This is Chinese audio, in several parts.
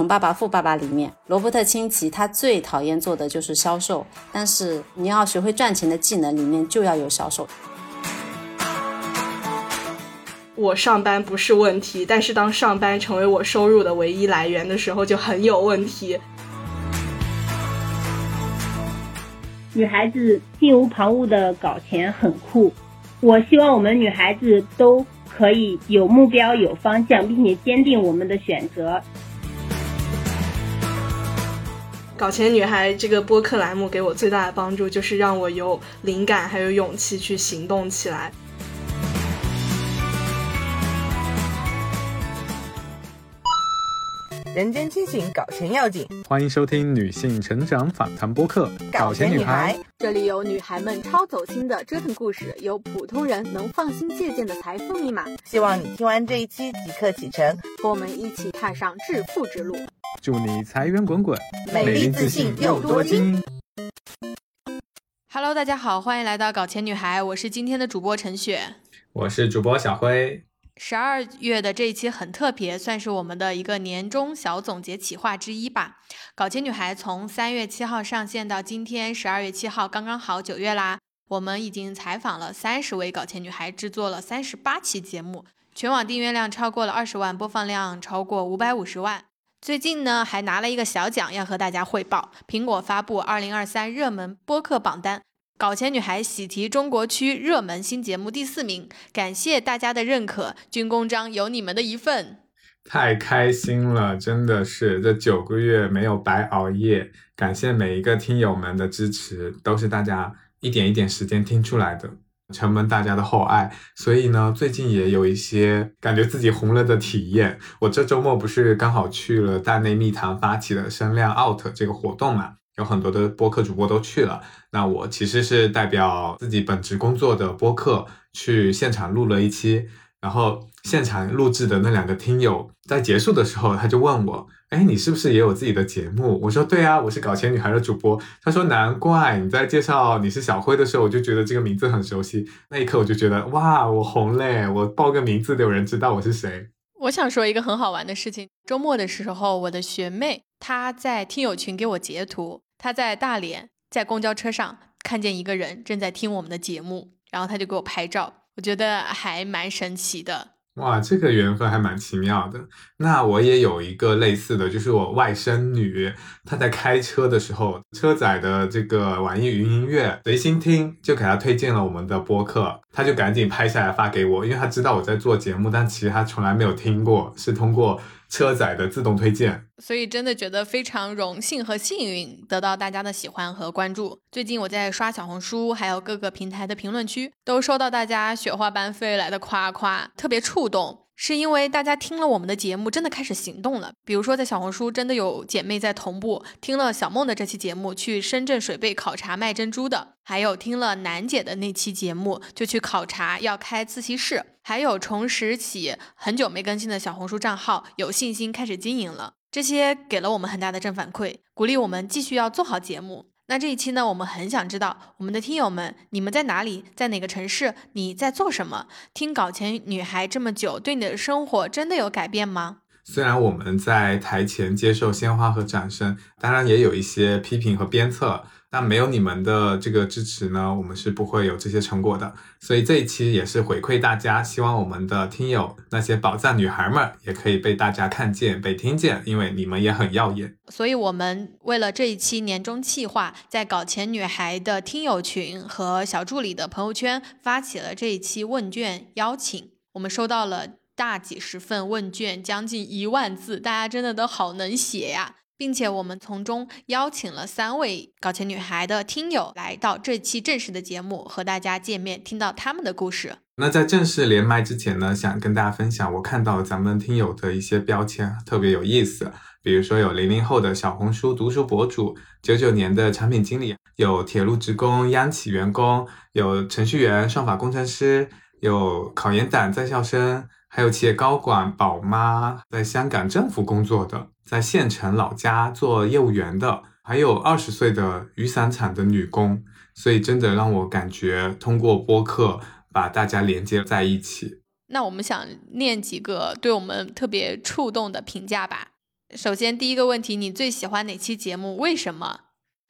穷爸爸富爸爸》里面，罗伯特清崎他最讨厌做的就是销售，但是你要学会赚钱的技能里面就要有销售。我上班不是问题，但是当上班成为我收入的唯一来源的时候，就很有问题。女孩子心无旁骛的搞钱很酷，我希望我们女孩子都可以有目标、有方向，并且坚定我们的选择。搞钱女孩这个播客栏目给我最大的帮助，就是让我有灵感还有勇气去行动起来。人间清醒，搞钱要紧。欢迎收听女性成长访谈播客《搞钱女孩》。这里有女孩们超走心的折腾故事，有普通人能放心借鉴的财富密码。希望你听完这一期即刻启程，和我们一起踏上致富之路。祝你财源滚滚，美丽自信又多金。Hello，大家好，欢迎来到《搞钱女孩》，我是今天的主播陈雪，我是主播小辉。十二月的这一期很特别，算是我们的一个年终小总结企划之一吧。搞钱女孩从三月七号上线到今天十二月七号，刚刚好九月啦。我们已经采访了三十位搞钱女孩，制作了三十八期节目，全网订阅量超过了二十万，播放量超过五百五十万。最近呢，还拿了一个小奖要和大家汇报，苹果发布二零二三热门播客榜单。搞钱女孩喜提中国区热门新节目第四名，感谢大家的认可，军功章有你们的一份，太开心了，真的是这九个月没有白熬夜，感谢每一个听友们的支持，都是大家一点一点时间听出来的，承蒙大家的厚爱，所以呢，最近也有一些感觉自己红了的体验。我这周末不是刚好去了大内密谈发起的声量 out 这个活动嘛？有很多的播客主播都去了，那我其实是代表自己本职工作的播客去现场录了一期，然后现场录制的那两个听友在结束的时候，他就问我，哎，你是不是也有自己的节目？我说对啊，我是搞钱女孩的主播。他说难怪你在介绍你是小辉的时候，我就觉得这个名字很熟悉。那一刻我就觉得哇，我红嘞，我报个名字都有人知道我是谁。我想说一个很好玩的事情，周末的时候，我的学妹她在听友群给我截图。她在大连，在公交车上看见一个人正在听我们的节目，然后他就给我拍照，我觉得还蛮神奇的。哇，这个缘分还蛮奇妙的。那我也有一个类似的，就是我外甥女，她在开车的时候，车载的这个网易云音乐随心听，就给她推荐了我们的播客，她就赶紧拍下来发给我，因为她知道我在做节目，但其实她从来没有听过，是通过。车载的自动推荐，所以真的觉得非常荣幸和幸运，得到大家的喜欢和关注。最近我在刷小红书，还有各个平台的评论区，都收到大家雪花般飞来的夸夸，特别触动。是因为大家听了我们的节目，真的开始行动了。比如说，在小红书，真的有姐妹在同步听了小梦的这期节目，去深圳水贝考察卖珍珠的；还有听了楠姐的那期节目，就去考察要开自习室；还有重拾起很久没更新的小红书账号，有信心开始经营了。这些给了我们很大的正反馈，鼓励我们继续要做好节目。那这一期呢，我们很想知道我们的听友们，你们在哪里，在哪个城市？你在做什么？听搞钱女孩这么久，对你的生活真的有改变吗？虽然我们在台前接受鲜花和掌声，当然也有一些批评和鞭策。那没有你们的这个支持呢，我们是不会有这些成果的。所以这一期也是回馈大家，希望我们的听友那些宝藏女孩们也可以被大家看见、被听见，因为你们也很耀眼。所以我们为了这一期年终计划，在搞钱女孩的听友群和小助理的朋友圈发起了这一期问卷邀请。我们收到了大几十份问卷，将近一万字，大家真的都好能写呀。并且我们从中邀请了三位搞钱女孩的听友来到这期正式的节目，和大家见面，听到他们的故事。那在正式连麦之前呢，想跟大家分享，我看到咱们听友的一些标签特别有意思，比如说有零零后的小红书读书博主，九九年的产品经理，有铁路职工、央企员工，有程序员、算法工程师，有考研党在校生。还有企业高管、宝妈，在香港政府工作的，在县城老家做业务员的，还有二十岁的雨伞厂的女工，所以真的让我感觉通过播客把大家连接在一起。那我们想念几个对我们特别触动的评价吧。首先，第一个问题，你最喜欢哪期节目？为什么？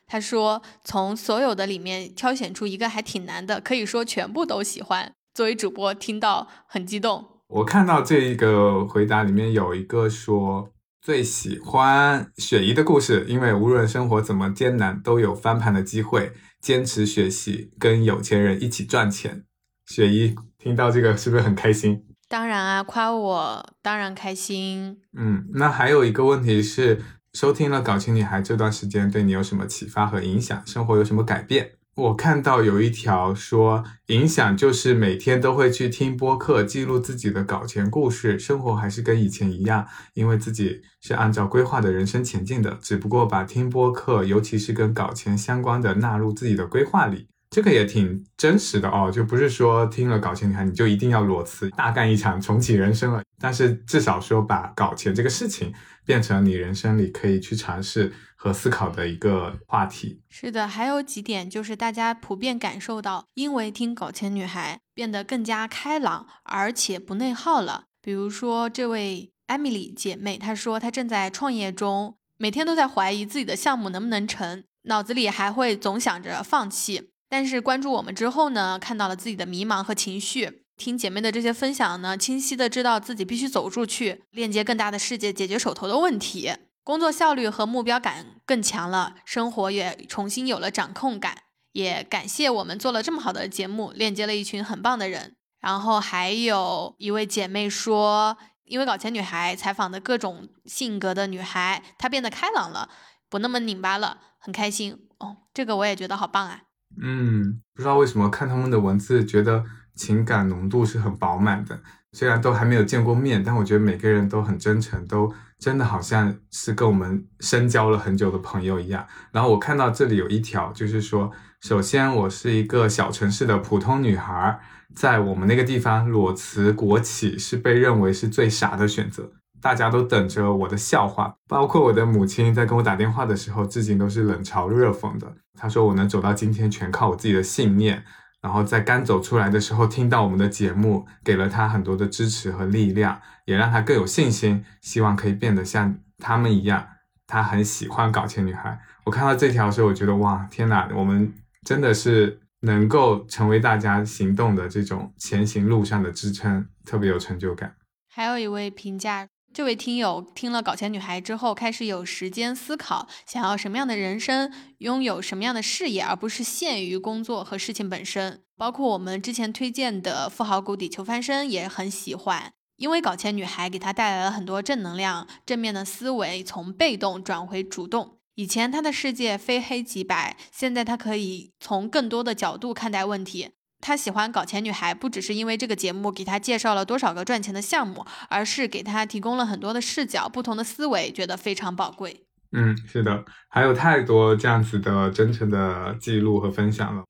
他说，从所有的里面挑选出一个还挺难的，可以说全部都喜欢。作为主播，听到很激动。我看到这一个回答里面有一个说最喜欢雪姨的故事，因为无论生活怎么艰难，都有翻盘的机会。坚持学习，跟有钱人一起赚钱。雪姨听到这个是不是很开心？当然啊，夸我当然开心。嗯，那还有一个问题是，收听了《搞钱女孩》这段时间，对你有什么启发和影响？生活有什么改变？我看到有一条说，影响就是每天都会去听播客，记录自己的搞钱故事，生活还是跟以前一样，因为自己是按照规划的人生前进的，只不过把听播客，尤其是跟搞钱相关的纳入自己的规划里。这个也挺真实的哦，就不是说听了搞钱女孩你就一定要裸辞大干一场重启人生了，但是至少说把搞钱这个事情变成你人生里可以去尝试和思考的一个话题。是的，还有几点就是大家普遍感受到，因为听搞钱女孩变得更加开朗，而且不内耗了。比如说这位艾米丽姐妹，她说她正在创业中，每天都在怀疑自己的项目能不能成，脑子里还会总想着放弃。但是关注我们之后呢，看到了自己的迷茫和情绪，听姐妹的这些分享呢，清晰的知道自己必须走出去，链接更大的世界，解决手头的问题，工作效率和目标感更强了，生活也重新有了掌控感。也感谢我们做了这么好的节目，链接了一群很棒的人。然后还有一位姐妹说，因为搞钱女孩采访的各种性格的女孩，她变得开朗了，不那么拧巴了，很开心哦。这个我也觉得好棒啊。嗯，不知道为什么看他们的文字，觉得情感浓度是很饱满的。虽然都还没有见过面，但我觉得每个人都很真诚，都真的好像是跟我们深交了很久的朋友一样。然后我看到这里有一条，就是说，首先我是一个小城市的普通女孩，在我们那个地方裸辞国企是被认为是最傻的选择。大家都等着我的笑话，包括我的母亲在跟我打电话的时候，至今都是冷嘲热讽的。她说我能走到今天，全靠我自己的信念。然后在刚走出来的时候，听到我们的节目，给了他很多的支持和力量，也让他更有信心，希望可以变得像他们一样。他很喜欢搞钱女孩。我看到这条时候，我觉得哇，天哪，我们真的是能够成为大家行动的这种前行路上的支撑，特别有成就感。还有一位评价。这位听友听了《搞钱女孩》之后，开始有时间思考，想要什么样的人生，拥有什么样的事业，而不是限于工作和事情本身。包括我们之前推荐的《富豪谷底求翻身》也很喜欢，因为《搞钱女孩》给他带来了很多正能量、正面的思维，从被动转回主动。以前他的世界非黑即白，现在他可以从更多的角度看待问题。他喜欢搞钱女孩，不只是因为这个节目给他介绍了多少个赚钱的项目，而是给他提供了很多的视角、不同的思维，觉得非常宝贵。嗯，是的，还有太多这样子的真诚的记录和分享了。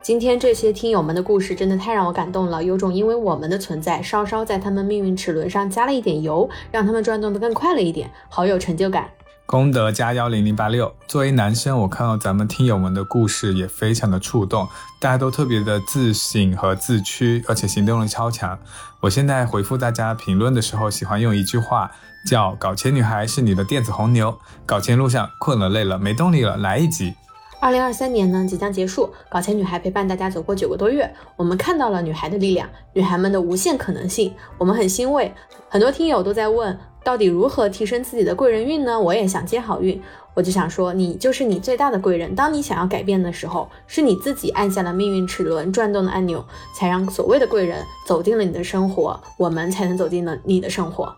今天这些听友们的故事真的太让我感动了，有种因为我们的存在，稍稍在他们命运齿轮上加了一点油，让他们转动的更快了一点，好有成就感。功德加幺零零八六。作为男生，我看到咱们听友们的故事也非常的触动，大家都特别的自省和自驱，而且行动力超强。我现在回复大家评论的时候，喜欢用一句话，叫“搞钱女孩是你的电子红牛，搞钱路上困了累了没动力了，来一集。”二零二三年呢即将结束，搞钱女孩陪伴大家走过九个多月，我们看到了女孩的力量，女孩们的无限可能性，我们很欣慰。很多听友都在问。到底如何提升自己的贵人运呢？我也想接好运，我就想说，你就是你最大的贵人。当你想要改变的时候，是你自己按下了命运齿轮转动的按钮，才让所谓的贵人走进了你的生活，我们才能走进了你的生活。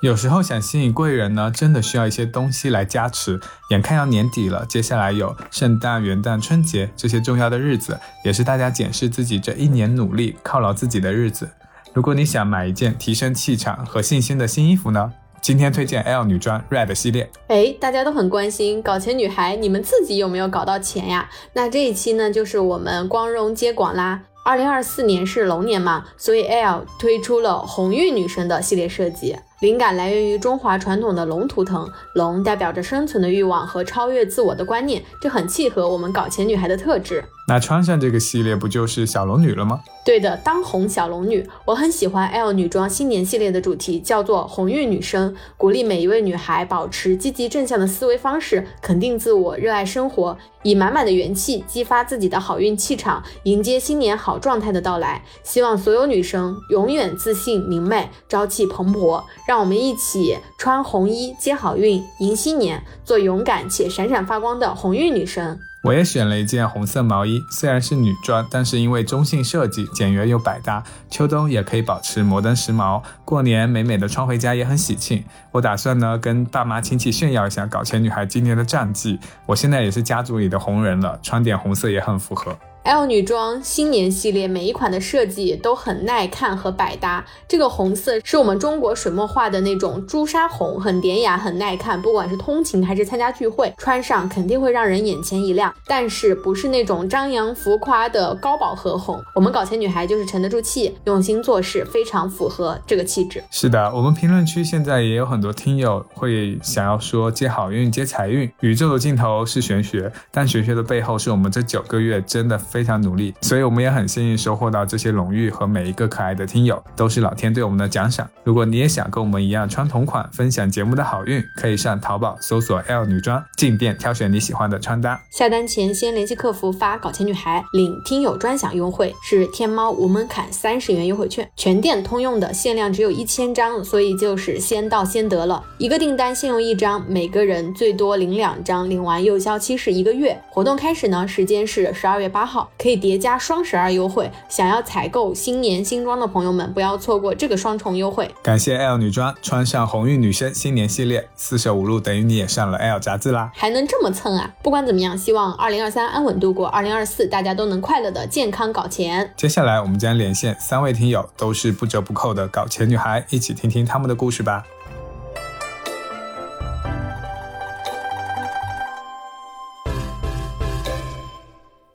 有时候想吸引贵人呢，真的需要一些东西来加持。眼看要年底了，接下来有圣诞、元旦、春节这些重要的日子，也是大家检视自己这一年努力、犒劳自己的日子。如果你想买一件提升气场和信心的新衣服呢？今天推荐 L 女装 Red 系列。哎，大家都很关心搞钱女孩，你们自己有没有搞到钱呀？那这一期呢，就是我们光荣接广啦。二零二四年是龙年嘛，所以 L 推出了鸿运女神的系列设计。灵感来源于中华传统的龙图腾，龙代表着生存的欲望和超越自我的观念，这很契合我们搞钱女孩的特质。那穿上这个系列不就是小龙女了吗？对的，当红小龙女，我很喜欢 L 女装新年系列的主题，叫做红运女生，鼓励每一位女孩保持积极正向的思维方式，肯定自我，热爱生活，以满满的元气激发自己的好运气场，迎接新年好状态的到来。希望所有女生永远自信明媚，朝气蓬勃。让我们一起穿红衣接好运，迎新年，做勇敢且闪闪发光的红运女生。我也选了一件红色毛衣，虽然是女装，但是因为中性设计，简约又百搭，秋冬也可以保持摩登时髦。过年美美的穿回家也很喜庆。我打算呢跟爸妈亲戚炫耀一下搞钱女孩今年的战绩。我现在也是家族里的红人了，穿点红色也很符合。L 女装新年系列每一款的设计都很耐看和百搭。这个红色是我们中国水墨画的那种朱砂红，很典雅，很耐看。不管是通勤还是参加聚会，穿上肯定会让人眼前一亮。但是不是那种张扬浮夸的高饱和红。我们搞钱女孩就是沉得住气，用心做事，非常符合这个气质。是的，我们评论区现在也有很多听友会想要说接好运、接财运。宇宙的尽头是玄学，但玄学的背后是我们这九个月真的。非常努力，所以我们也很幸运收获到这些荣誉和每一个可爱的听友，都是老天对我们的奖赏。如果你也想跟我们一样穿同款，分享节目的好运，可以上淘宝搜索 L 女装，进店挑选你喜欢的穿搭。下单前先联系客服发“搞钱女孩”领听友专享优惠，是天猫无门槛三十元优惠券，全店通用的，限量只有一千张，所以就是先到先得了。一个订单限用一张，每个人最多领两张，领完有效期是一个月。活动开始呢，时间是十二月八号。可以叠加双十二优惠，想要采购新年新装的朋友们，不要错过这个双重优惠。感谢 L 女装，穿上红运女生新年系列，四舍五入等于你也上了 L 杂志啦，还能这么蹭啊！不管怎么样，希望二零二三安稳度过，二零二四大家都能快乐的健康搞钱。接下来我们将连线三位听友，都是不折不扣的搞钱女孩，一起听听他们的故事吧。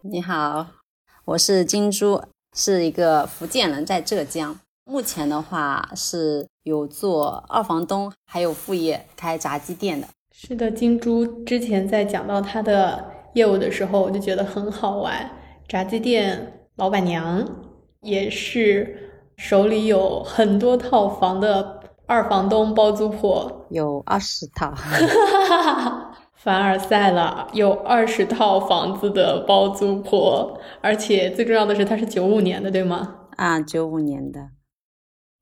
你好，我是金珠，是一个福建人，在浙江。目前的话是有做二房东，还有副业开炸鸡店的。是的，金珠之前在讲到他的业务的时候，我就觉得很好玩。炸鸡店老板娘也是手里有很多套房的二房东包租婆，有二十套。凡尔赛了，有二十套房子的包租婆，而且最重要的是，她是九五年的，对吗？啊，九五年的，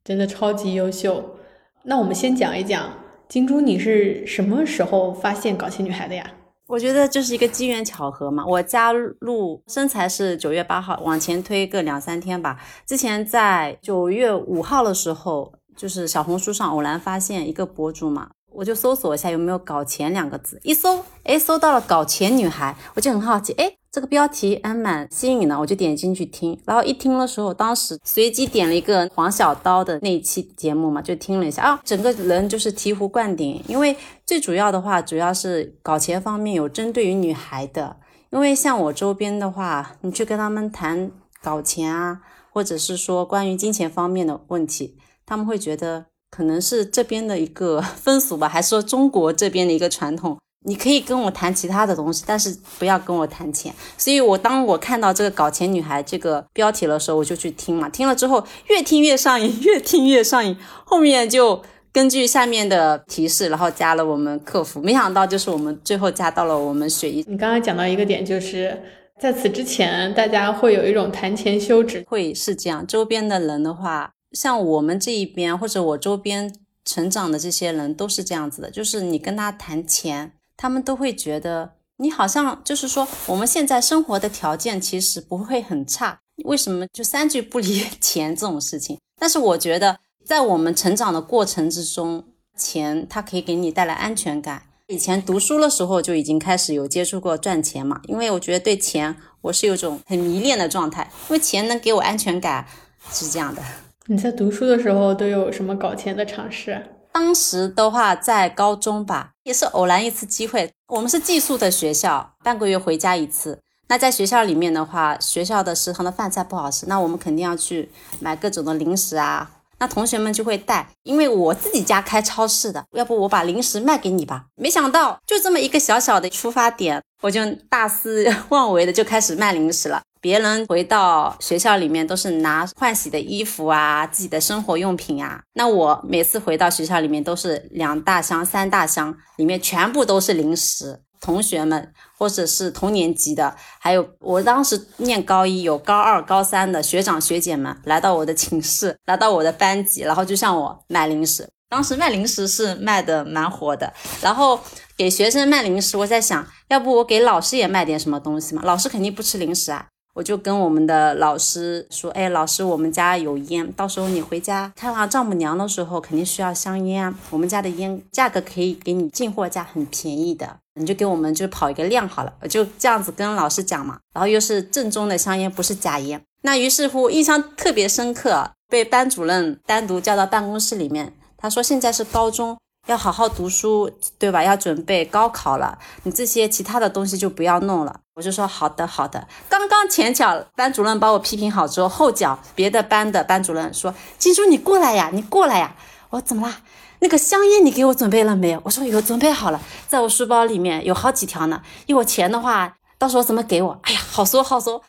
真的超级优秀。那我们先讲一讲金珠，你是什么时候发现搞钱女孩的呀？我觉得就是一个机缘巧合嘛。我加入身材是九月八号，往前推个两三天吧。之前在九月五号的时候，就是小红书上偶然发现一个博主嘛。我就搜索一下有没有“搞钱”两个字，一搜，哎，搜到了“搞钱女孩”，我就很好奇，哎，这个标题还蛮吸引的，我就点进去听。然后一听的时候，当时随机点了一个黄小刀的那一期节目嘛，就听了一下啊，整个人就是醍醐灌顶。因为最主要的话，主要是搞钱方面有针对于女孩的，因为像我周边的话，你去跟他们谈搞钱啊，或者是说关于金钱方面的问题，他们会觉得。可能是这边的一个 风俗吧，还是说中国这边的一个传统？你可以跟我谈其他的东西，但是不要跟我谈钱。所以，我当我看到这个“搞钱女孩”这个标题的时候，我就去听嘛。听了之后，越听越上瘾，越听越上瘾。后面就根据下面的提示，然后加了我们客服。没想到，就是我们最后加到了我们雪姨。你刚刚讲到一个点，就是在此之前，大家会有一种谈钱羞耻，会是这样。周边的人的话。像我们这一边，或者我周边成长的这些人都是这样子的，就是你跟他谈钱，他们都会觉得你好像就是说我们现在生活的条件其实不会很差，为什么就三句不离 钱这种事情？但是我觉得在我们成长的过程之中，钱它可以给你带来安全感。以前读书的时候就已经开始有接触过赚钱嘛，因为我觉得对钱我是有种很迷恋的状态，因为钱能给我安全感，是这样的。你在读书的时候都有什么搞钱的尝试？当时的话，在高中吧，也是偶然一次机会。我们是寄宿的学校，半个月回家一次。那在学校里面的话，学校的食堂的饭菜不好吃，那我们肯定要去买各种的零食啊。那同学们就会带，因为我自己家开超市的，要不我把零食卖给你吧。没想到就这么一个小小的出发点，我就大肆 妄为的就开始卖零食了。别人回到学校里面都是拿换洗的衣服啊，自己的生活用品啊，那我每次回到学校里面都是两大箱、三大箱，里面全部都是零食。同学们，或者是同年级的，还有我当时念高一，有高二、高三的学长学姐们来到我的寝室，来到我的班级，然后就向我买零食。当时卖零食是卖的蛮火的，然后给学生卖零食，我在想，要不我给老师也卖点什么东西嘛？老师肯定不吃零食啊。我就跟我们的老师说：“哎，老师，我们家有烟，到时候你回家看望丈母娘的时候，肯定需要香烟啊。我们家的烟价格可以给你进货价很便宜的，你就给我们就跑一个量好了。”我就这样子跟老师讲嘛，然后又是正宗的香烟，不是假烟。那于是乎，印象特别深刻，被班主任单独叫到办公室里面，他说：“现在是高中。”要好好读书，对吧？要准备高考了，你这些其他的东西就不要弄了。我就说好的，好的。刚刚前脚班主任把我批评好之后，后脚别的班的班主任说：“金珠，你过来呀，你过来呀。”我说怎么啦？那个香烟你给我准备了没有？我说有，准备好了，在我书包里面有好几条呢。因为我钱的话，到时候怎么给我？哎呀，好说好说。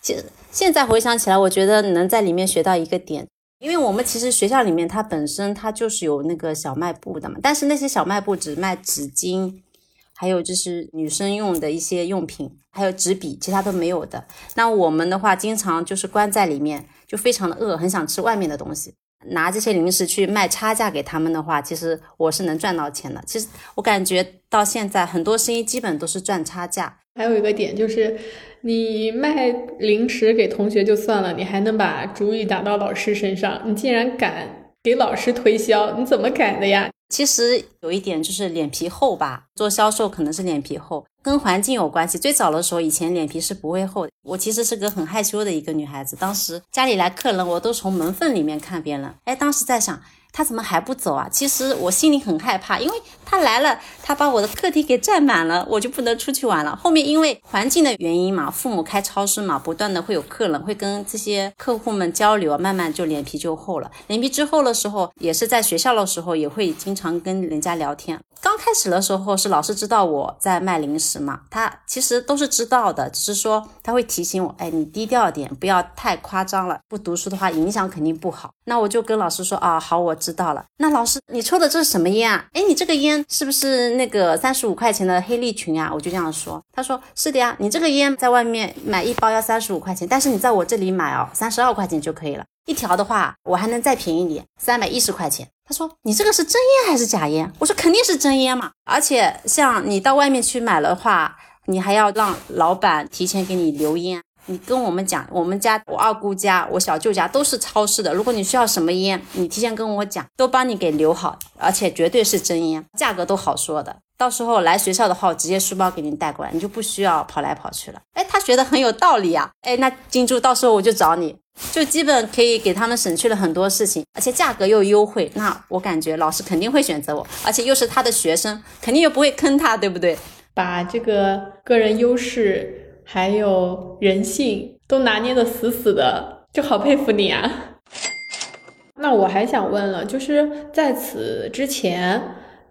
现现在回想起来，我觉得能在里面学到一个点。因为我们其实学校里面它本身它就是有那个小卖部的嘛，但是那些小卖部只卖纸巾，还有就是女生用的一些用品，还有纸笔，其他都没有的。那我们的话，经常就是关在里面，就非常的饿，很想吃外面的东西，拿这些零食去卖差价给他们的话，其实我是能赚到钱的。其实我感觉到现在很多生意基本都是赚差价。还有一个点就是，你卖零食给同学就算了，你还能把主意打到老师身上。你竟然敢给老师推销，你怎么敢的呀？其实有一点就是脸皮厚吧，做销售可能是脸皮厚，跟环境有关系。最早的时候，以前脸皮是不会厚的。我其实是个很害羞的一个女孩子，当时家里来客人，我都从门缝里面看别人。哎，当时在想。他怎么还不走啊？其实我心里很害怕，因为他来了，他把我的客厅给占满了，我就不能出去玩了。后面因为环境的原因嘛，父母开超市嘛，不断的会有客人，会跟这些客户们交流，慢慢就脸皮就厚了。脸皮之后的时候，也是在学校的时候，也会经常跟人家聊天。刚开始的时候是老师知道我在卖零食嘛，他其实都是知道的，只是说他会提醒我，哎，你低调点，不要太夸张了，不读书的话影响肯定不好。那我就跟老师说啊，好，我知道了。那老师，你抽的这是什么烟啊？哎，你这个烟是不是那个三十五块钱的黑利群啊？我就这样说，他说是的呀，你这个烟在外面买一包要三十五块钱，但是你在我这里买哦，三十二块钱就可以了。一条的话，我还能再便宜点，三百一十块钱。他说：“你这个是真烟还是假烟？”我说：“肯定是真烟嘛。而且像你到外面去买的话，你还要让老板提前给你留烟。你跟我们讲，我们家我二姑家、我小舅家都是超市的。如果你需要什么烟，你提前跟我讲，都帮你给留好，而且绝对是真烟，价格都好说的。到时候来学校的话，我直接书包给您带过来，你就不需要跑来跑去了。哎，他觉得很有道理啊。哎，那金珠，到时候我就找你。”就基本可以给他们省去了很多事情，而且价格又优惠，那我感觉老师肯定会选择我，而且又是他的学生，肯定又不会坑他，对不对？把这个个人优势还有人性都拿捏的死死的，就好佩服你啊！那我还想问了，就是在此之前，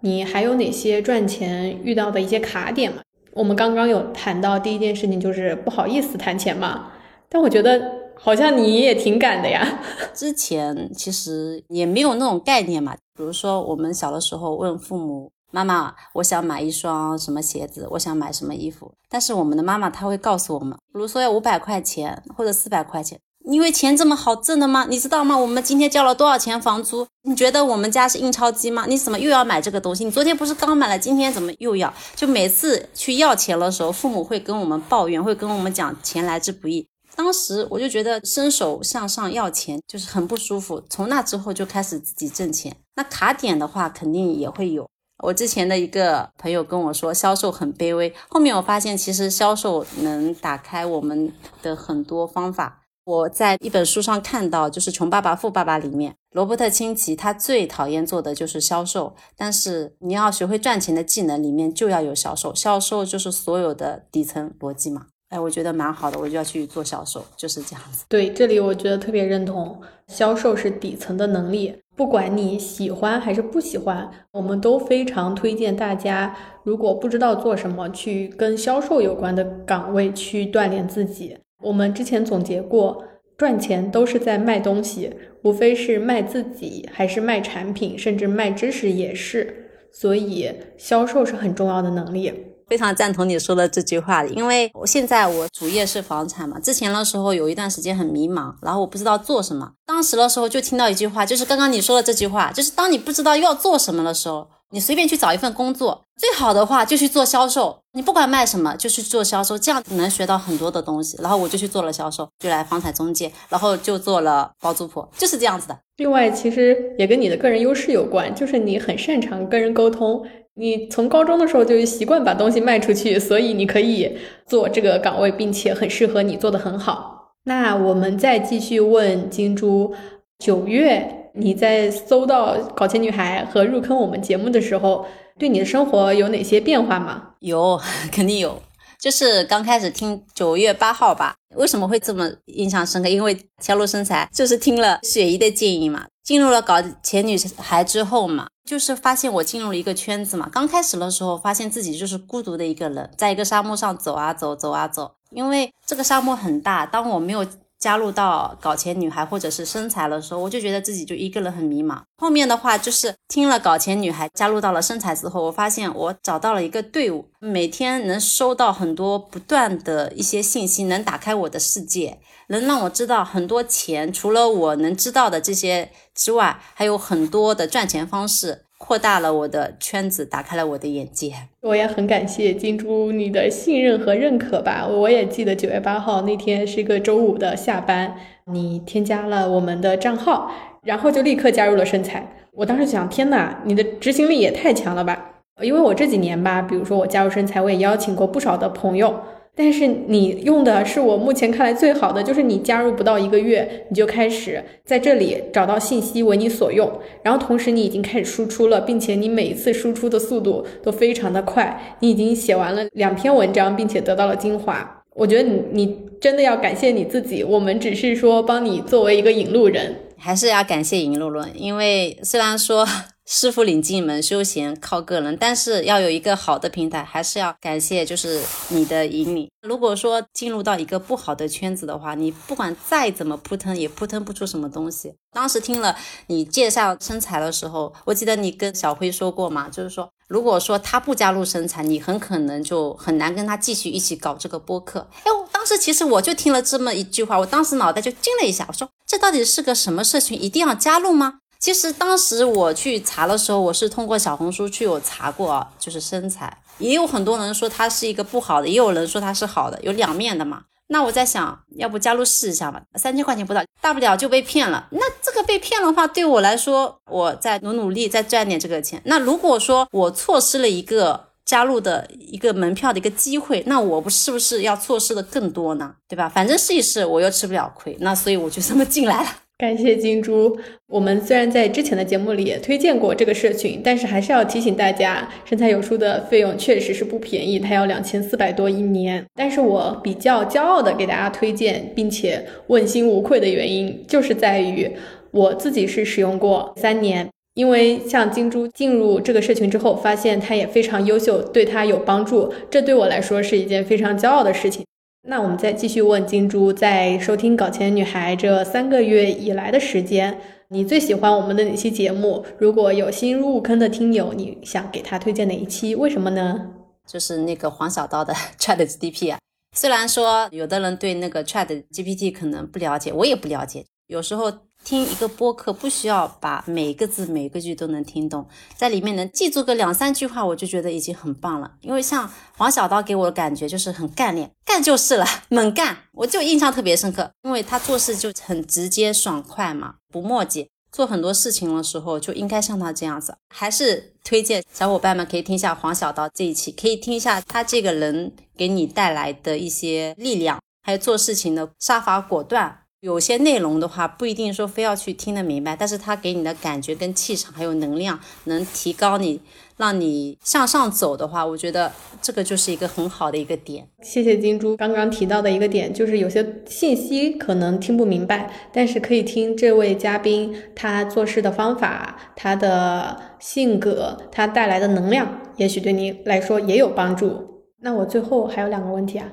你还有哪些赚钱遇到的一些卡点吗？我们刚刚有谈到第一件事情就是不好意思谈钱嘛，但我觉得。好像你也挺敢的呀。之前其实也没有那种概念嘛。比如说，我们小的时候问父母：“妈妈，我想买一双什么鞋子？我想买什么衣服？”但是我们的妈妈她会告诉我们，比如说要五百块钱或者四百块钱。因为钱这么好挣的吗？你知道吗？我们今天交了多少钱房租？你觉得我们家是印钞机吗？你怎么又要买这个东西？你昨天不是刚买了，今天怎么又要？就每次去要钱的时候，父母会跟我们抱怨，会跟我们讲钱来之不易。当时我就觉得伸手向上要钱就是很不舒服，从那之后就开始自己挣钱。那卡点的话肯定也会有。我之前的一个朋友跟我说，销售很卑微。后面我发现其实销售能打开我们的很多方法。我在一本书上看到，就是《穷爸爸富爸爸》里面，罗伯特清崎他最讨厌做的就是销售。但是你要学会赚钱的技能里面就要有销售，销售就是所有的底层逻辑嘛。哎，我觉得蛮好的，我就要去做销售，就是这样子。对，这里我觉得特别认同，销售是底层的能力，不管你喜欢还是不喜欢，我们都非常推荐大家，如果不知道做什么，去跟销售有关的岗位去锻炼自己。我们之前总结过，赚钱都是在卖东西，无非是卖自己，还是卖产品，甚至卖知识也是。所以，销售是很重要的能力。非常赞同你说的这句话，因为我现在我主业是房产嘛，之前的时候有一段时间很迷茫，然后我不知道做什么。当时的时候就听到一句话，就是刚刚你说的这句话，就是当你不知道要做什么的时候，你随便去找一份工作，最好的话就去做销售，你不管卖什么就去做销售，这样能学到很多的东西。然后我就去做了销售，就来房产中介，然后就做了包租婆，就是这样子的。另外，其实也跟你的个人优势有关，就是你很擅长跟人沟通。你从高中的时候就习惯把东西卖出去，所以你可以做这个岗位，并且很适合你做的很好。那我们再继续问金珠，九月你在搜到搞钱女孩和入坑我们节目的时候，对你的生活有哪些变化吗？有，肯定有。就是刚开始听九月八号吧，为什么会这么印象深刻？因为加入身材就是听了雪姨的建议嘛，进入了搞钱女孩之后嘛，就是发现我进入了一个圈子嘛。刚开始的时候，发现自己就是孤独的一个人，在一个沙漠上走啊走，走啊走，因为这个沙漠很大。当我没有加入到搞钱女孩或者是身材的时候，我就觉得自己就一个人很迷茫。后面的话就是听了搞钱女孩，加入到了身材之后，我发现我找到了一个队伍，每天能收到很多不断的一些信息，能打开我的世界，能让我知道很多钱，除了我能知道的这些之外，还有很多的赚钱方式。扩大了我的圈子，打开了我的眼界。我也很感谢金珠你的信任和认可吧。我也记得九月八号那天是一个周五的下班，你添加了我们的账号，然后就立刻加入了身材。我当时想，天呐，你的执行力也太强了吧！因为我这几年吧，比如说我加入身材，我也邀请过不少的朋友。但是你用的是我目前看来最好的，就是你加入不到一个月，你就开始在这里找到信息为你所用，然后同时你已经开始输出了，并且你每一次输出的速度都非常的快，你已经写完了两篇文章，并且得到了精华。我觉得你你真的要感谢你自己，我们只是说帮你作为一个引路人，还是要感谢引路人，因为虽然说。师傅领进门，修行靠个人，但是要有一个好的平台，还是要感谢就是你的引领。如果说进入到一个不好的圈子的话，你不管再怎么扑腾，也扑腾不出什么东西。当时听了你介绍身材的时候，我记得你跟小辉说过嘛，就是说如果说他不加入身材，你很可能就很难跟他继续一起搞这个播客。哎，当时其实我就听了这么一句话，我当时脑袋就惊了一下，我说这到底是个什么社群？一定要加入吗？其实当时我去查的时候，我是通过小红书去有查过啊，就是身材，也有很多人说它是一个不好的，也有人说它是好的，有两面的嘛。那我在想，要不加入试一下吧？三千块钱不到，大不了就被骗了。那这个被骗的话，对我来说，我再努努力，再赚点这个钱。那如果说我错失了一个加入的一个门票的一个机会，那我不是不是要错失的更多呢？对吧？反正试一试，我又吃不了亏。那所以我就这么进来了。感谢金珠。我们虽然在之前的节目里也推荐过这个社群，但是还是要提醒大家，身材有书的费用确实是不便宜，它要两千四百多一年。但是我比较骄傲的给大家推荐，并且问心无愧的原因，就是在于我自己是使用过三年，因为像金珠进入这个社群之后，发现它也非常优秀，对它有帮助，这对我来说是一件非常骄傲的事情。那我们再继续问金珠，在收听《搞钱女孩》这三个月以来的时间，你最喜欢我们的哪期节目？如果有新入坑的听友，你想给他推荐哪一期？为什么呢？就是那个黄小刀的 Chat GPT 啊。虽然说有的人对那个 Chat GPT 可能不了解，我也不了解，有时候。听一个播客不需要把每个字每个句都能听懂，在里面能记住个两三句话，我就觉得已经很棒了。因为像黄小刀给我的感觉就是很干练，干就是了，猛干，我就印象特别深刻。因为他做事就很直接爽快嘛，不墨迹，做很多事情的时候就应该像他这样子。还是推荐小伙伴们可以听一下黄小刀这一期，可以听一下他这个人给你带来的一些力量，还有做事情的杀伐果断。有些内容的话，不一定说非要去听得明白，但是它给你的感觉跟气场还有能量，能提高你，让你向上走的话，我觉得这个就是一个很好的一个点。谢谢金珠刚刚提到的一个点，就是有些信息可能听不明白，但是可以听这位嘉宾他做事的方法、他的性格、他带来的能量，也许对你来说也有帮助。那我最后还有两个问题啊。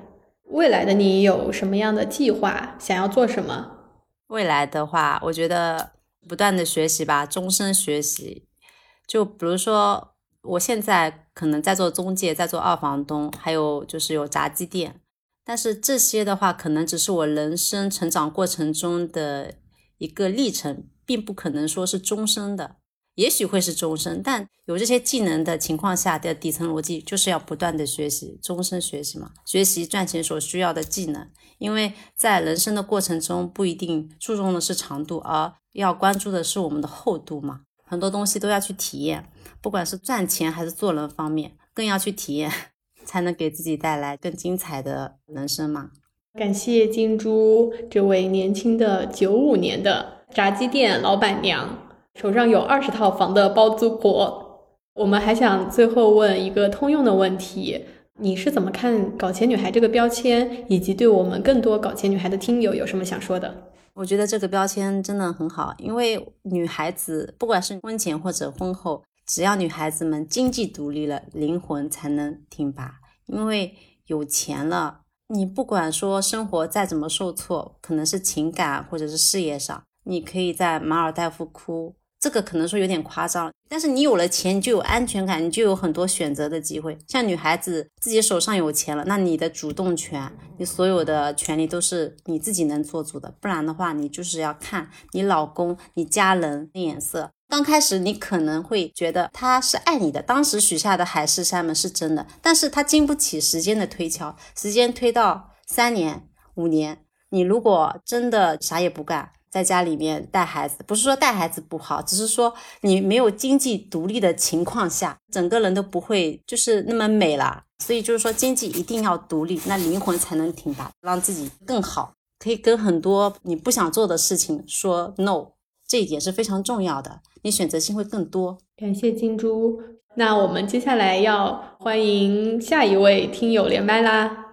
未来的你有什么样的计划？想要做什么？未来的话，我觉得不断的学习吧，终身学习。就比如说，我现在可能在做中介，在做二房东，还有就是有炸鸡店。但是这些的话，可能只是我人生成长过程中的一个历程，并不可能说是终身的。也许会是终身，但有这些技能的情况下的底层逻辑就是要不断的学习，终身学习嘛，学习赚钱所需要的技能。因为在人生的过程中，不一定注重的是长度，而要关注的是我们的厚度嘛。很多东西都要去体验，不管是赚钱还是做人方面，更要去体验，才能给自己带来更精彩的人生嘛。感谢金珠这位年轻的九五年的炸鸡店老板娘。手上有二十套房的包租婆，我们还想最后问一个通用的问题：你是怎么看“搞钱女孩”这个标签，以及对我们更多搞钱女孩的听友有什么想说的？我觉得这个标签真的很好，因为女孩子不管是婚前或者婚后，只要女孩子们经济独立了，灵魂才能挺拔。因为有钱了，你不管说生活再怎么受挫，可能是情感或者是事业上，你可以在马尔代夫哭。这个可能说有点夸张，但是你有了钱，你就有安全感，你就有很多选择的机会。像女孩子自己手上有钱了，那你的主动权，你所有的权利都是你自己能做主的。不然的话，你就是要看你老公、你家人的眼色。刚开始你可能会觉得他是爱你的，当时许下的海誓山盟是真的，但是他经不起时间的推敲，时间推到三年、五年，你如果真的啥也不干。在家里面带孩子，不是说带孩子不好，只是说你没有经济独立的情况下，整个人都不会就是那么美了。所以就是说，经济一定要独立，那灵魂才能挺拔，让自己更好，可以跟很多你不想做的事情说 no，这一点是非常重要的，你选择性会更多。感谢金珠，那我们接下来要欢迎下一位听友连麦啦。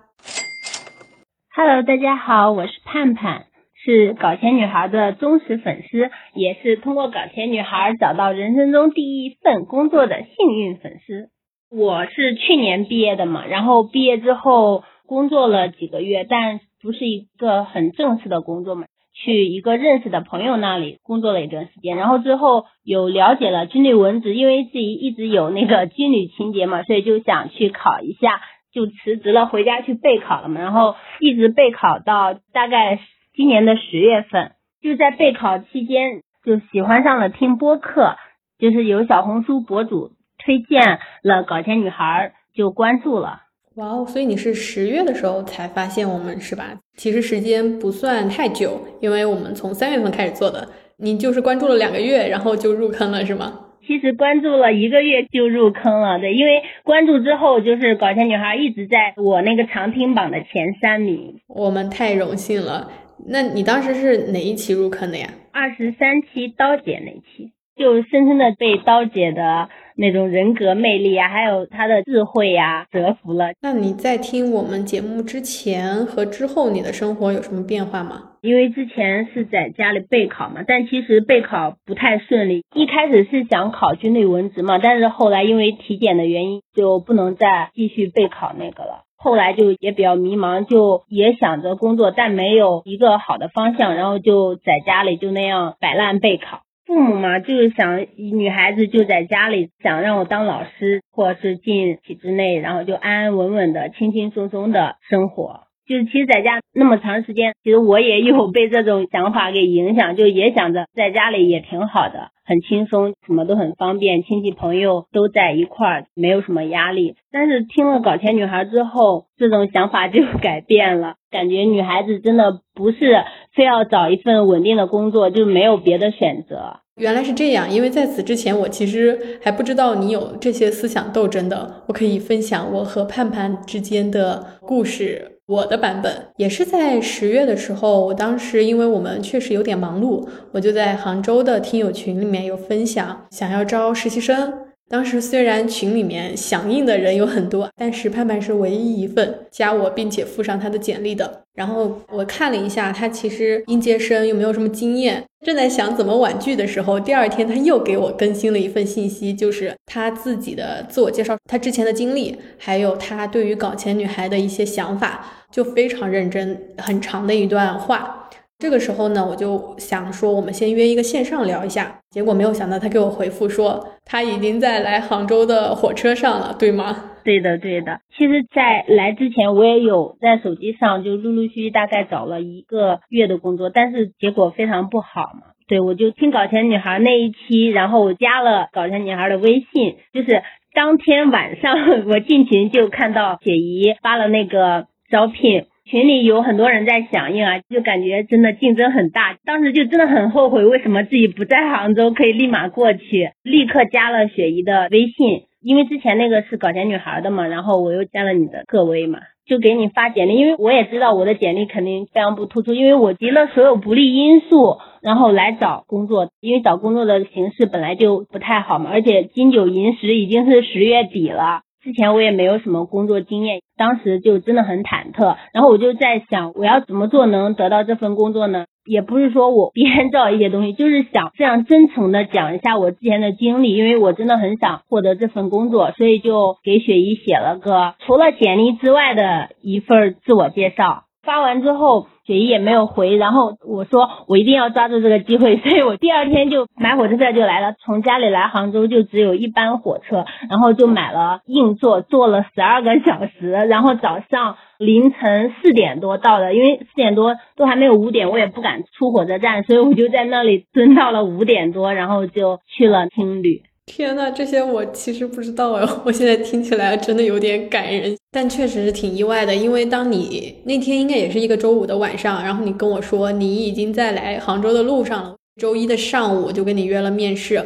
Hello，大家好，我是盼盼。是搞钱女孩的忠实粉丝，也是通过搞钱女孩找到人生中第一份工作的幸运粉丝。我是去年毕业的嘛，然后毕业之后工作了几个月，但不是一个很正式的工作嘛，去一个认识的朋友那里工作了一段时间，然后之后有了解了军旅文职，因为自己一直有那个 军旅情节嘛，所以就想去考一下，就辞职了，回家去备考了嘛，然后一直备考到大概。今年的十月份，就在备考期间就喜欢上了听播客，就是有小红书博主推荐了《搞钱女孩》，就关注了。哇哦，所以你是十月的时候才发现我们是吧？其实时间不算太久，因为我们从三月份开始做的，你就是关注了两个月，然后就入坑了是吗？其实关注了一个月就入坑了，对，因为关注之后就是《搞钱女孩》一直在我那个常听榜的前三名，我们太荣幸了。那你当时是哪一期入坑的呀？二十三期刀姐那期，就深深的被刀姐的那种人格魅力啊，还有她的智慧呀折服了。那你在听我们节目之前和之后，你的生活有什么变化吗？因为之前是在家里备考嘛，但其实备考不太顺利。一开始是想考军队文职嘛，但是后来因为体检的原因，就不能再继续备考那个了。后来就也比较迷茫，就也想着工作，但没有一个好的方向，然后就在家里就那样摆烂备考。父母嘛，就是想女孩子就在家里，想让我当老师，或者是进体制内，然后就安安稳稳的、轻轻松松的生活。就是其实在家那么长时间，其实我也有被这种想法给影响，就也想着在家里也挺好的，很轻松，什么都很方便，亲戚朋友都在一块儿，没有什么压力。但是听了搞钱女孩之后，这种想法就 改变了，感觉女孩子真的不是非要找一份稳定的工作，就没有别的选择。原来是这样，因为在此之前，我其实还不知道你有这些思想斗争的。我可以分享我和盼盼之间的故事。我的版本也是在十月的时候，我当时因为我们确实有点忙碌，我就在杭州的听友群里面有分享，想要招实习生。当时虽然群里面响应的人有很多，但是盼盼是唯一一份加我并且附上他的简历的。然后我看了一下，他其实应届生又没有什么经验，正在想怎么婉拒的时候，第二天他又给我更新了一份信息，就是他自己的自我介绍，他之前的经历，还有他对于搞钱女孩的一些想法，就非常认真，很长的一段话。这个时候呢，我就想说，我们先约一个线上聊一下。结果没有想到，他给我回复说他已经在来杭州的火车上了，对吗？对的，对的。其实，在来之前，我也有在手机上就陆陆续续大概找了一个月的工作，但是结果非常不好嘛。对，我就听搞钱女孩那一期，然后我加了搞钱女孩的微信，就是当天晚上 我进群就看到雪姨发了那个招聘。群里有很多人在响应啊，就感觉真的竞争很大。当时就真的很后悔，为什么自己不在杭州，可以立马过去，立刻加了雪姨的微信，因为之前那个是搞钱女孩的嘛，然后我又加了你的个微嘛，就给你发简历，因为我也知道我的简历肯定非常不突出，因为我集了所有不利因素，然后来找工作，因为找工作的形势本来就不太好嘛，而且金九银十已经是十月底了。之前我也没有什么工作经验，当时就真的很忐忑。然后我就在想，我要怎么做能得到这份工作呢？也不是说我编造一些东西，就是想这样真诚的讲一下我之前的经历，因为我真的很想获得这份工作，所以就给雪姨写了个除了简历之外的一份自我介绍。发完之后。雪姨也没有回，然后我说我一定要抓住这个机会，所以我第二天就买火车票就来了。从家里来杭州就只有一班火车，然后就买了硬座，坐了十二个小时，然后早上凌晨四点多到的，因为四点多都还没有五点，我也不敢出火车站，所以我就在那里蹲到了五点多，然后就去了青旅。天呐，这些我其实不知道哎，我现在听起来真的有点感人，但确实是挺意外的。因为当你那天应该也是一个周五的晚上，然后你跟我说你已经在来杭州的路上了，周一的上午就跟你约了面试。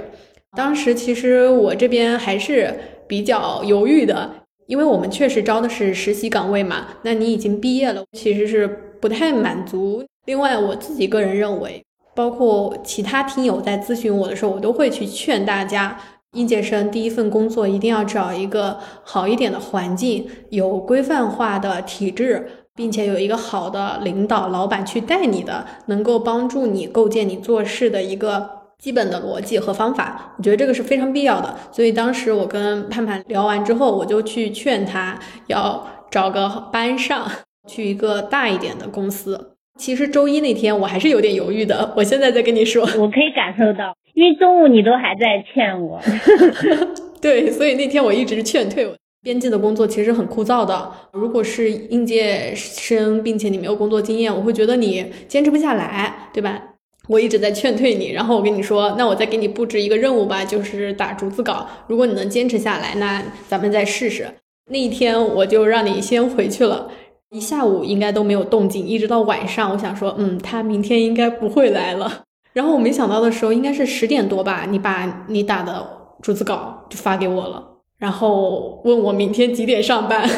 当时其实我这边还是比较犹豫的，因为我们确实招的是实习岗位嘛，那你已经毕业了，其实是不太满足。另外，我自己个人认为。包括其他听友在咨询我的时候，我都会去劝大家，应届生第一份工作一定要找一个好一点的环境，有规范化的体制，并且有一个好的领导、老板去带你的，能够帮助你构建你做事的一个基本的逻辑和方法。我觉得这个是非常必要的。所以当时我跟盼盼聊完之后，我就去劝他要找个班上，去一个大一点的公司。其实周一那天我还是有点犹豫的，我现在在跟你说，我可以感受到，因为中午你都还在劝我，对，所以那天我一直劝退我。编辑的工作其实很枯燥的，如果是应届生，并且你没有工作经验，我会觉得你坚持不下来，对吧？我一直在劝退你，然后我跟你说，那我再给你布置一个任务吧，就是打逐字稿，如果你能坚持下来，那咱们再试试。那一天我就让你先回去了。一下午应该都没有动静，一直到晚上，我想说，嗯，他明天应该不会来了。然后我没想到的时候，应该是十点多吧，你把你打的逐字稿就发给我了，然后问我明天几点上班。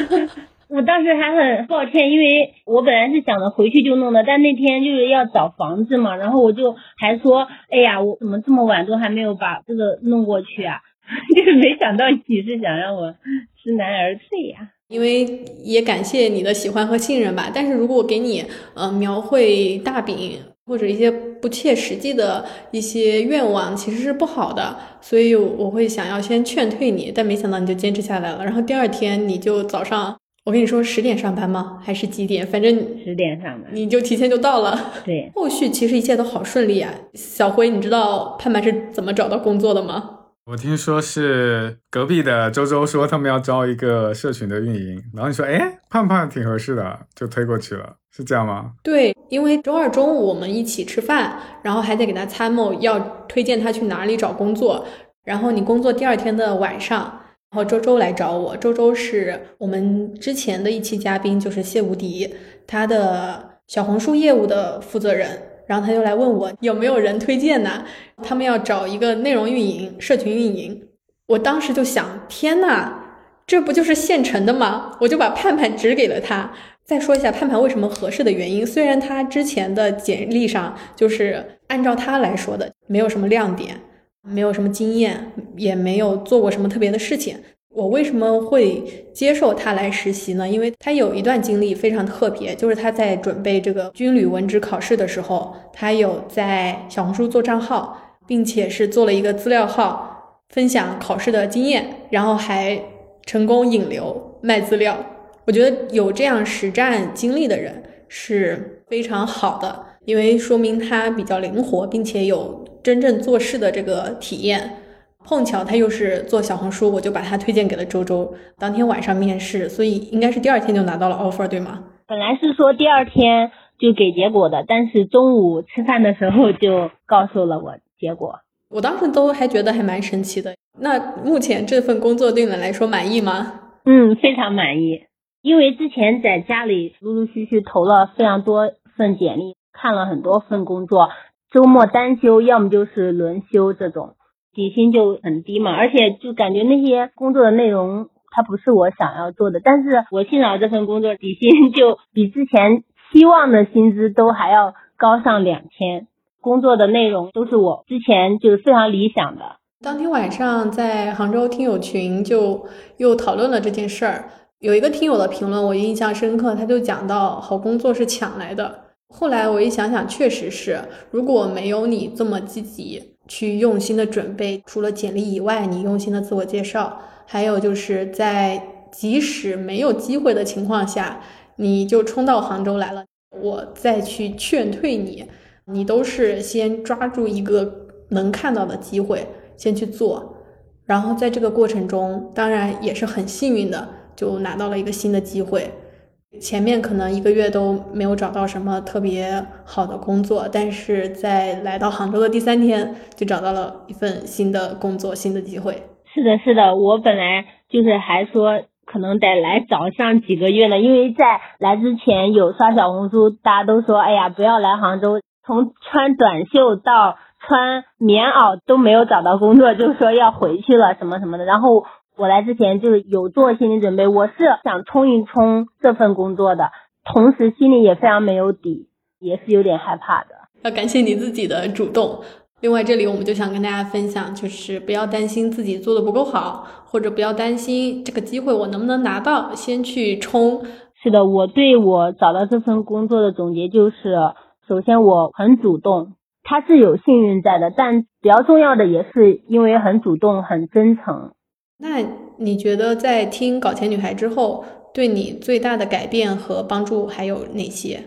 我当时还很抱歉，因为我本来是想着回去就弄的，但那天就是要找房子嘛，然后我就还说，哎呀，我怎么这么晚都还没有把这个弄过去啊？就是没想到你是想让我知难而退呀。因为也感谢你的喜欢和信任吧，但是如果我给你呃描绘大饼或者一些不切实际的一些愿望，其实是不好的，所以我会想要先劝退你，但没想到你就坚持下来了，然后第二天你就早上，我跟你说十点上班吗？还是几点？反正十点上班，你就提前就到了。对，后续其实一切都好顺利啊。小辉，你知道盼盼是怎么找到工作的吗？我听说是隔壁的周周说他们要招一个社群的运营，然后你说哎，胖胖挺合适的，就推过去了，是这样吗？对，因为周二中午我们一起吃饭，然后还得给他参谋要推荐他去哪里找工作，然后你工作第二天的晚上，然后周周来找我，周周是我们之前的一期嘉宾，就是谢无敌，他的小红书业务的负责人。然后他就来问我有没有人推荐呢？他们要找一个内容运营、社群运营。我当时就想，天呐，这不就是现成的吗？我就把盼盼指给了他。再说一下盼盼为什么合适的原因。虽然他之前的简历上就是按照他来说的，没有什么亮点，没有什么经验，也没有做过什么特别的事情。我为什么会接受他来实习呢？因为他有一段经历非常特别，就是他在准备这个军旅文职考试的时候，他有在小红书做账号，并且是做了一个资料号，分享考试的经验，然后还成功引流卖资料。我觉得有这样实战经历的人是非常好的，因为说明他比较灵活，并且有真正做事的这个体验。碰巧他又是做小红书，我就把他推荐给了周周。当天晚上面试，所以应该是第二天就拿到了 offer，对吗？本来是说第二天就给结果的，但是中午吃饭的时候就告诉了我结果。我当时都还觉得还蛮神奇的。那目前这份工作对你来说满意吗？嗯，非常满意。因为之前在家里陆陆续续投了非常多份简历，看了很多份工作，周末单休，要么就是轮休，这种底薪就很低嘛，而且就感觉那些工作的内容它不是我想要做的。但是我现在这份工作底薪就比之前期望的薪资都还要高上两千，工作的内容都是我之前就是非常理想的。当天晚上在杭州听友群就又讨论了这件事儿。有一个听友的评论我印象深刻，他就讲到好工作是抢来的。后来我一想想，确实是，如果没有你这么积极去用心的准备，除了简历以外，你用心的自我介绍，还有就是在即使没有机会的情况下，你就冲到杭州来了，我再去劝退你，你都是先抓住一个能看到的机会先去做，然后在这个过程中，当然也是很幸运的。就拿到了一个新的机会，前面可能一个月都没有找到什么特别好的工作，但是在来到杭州的第三天就找到了一份新的工作，新的机会。是的，是的，我本来就是还说可能得来早上几个月呢，因为在来之前有刷小红书，大家都说，哎呀，不要来杭州，从穿短袖到穿棉袄都没有找到工作，就说要回去了什么什么的，然后。我来之前就是有做心理准备，我是想冲一冲这份工作的，同时心里也非常没有底，也是有点害怕的。要感谢你自己的主动。另外，这里我们就想跟大家分享，就是不要担心自己做的不够好，或者不要担心这个机会我能不能拿到，先去冲。是的，我对我找到这份工作的总结就是：首先我很主动，他是有幸运在的，但比较重要的也是因为很主动、很真诚。那你觉得在听《搞钱女孩》之后，对你最大的改变和帮助还有哪些？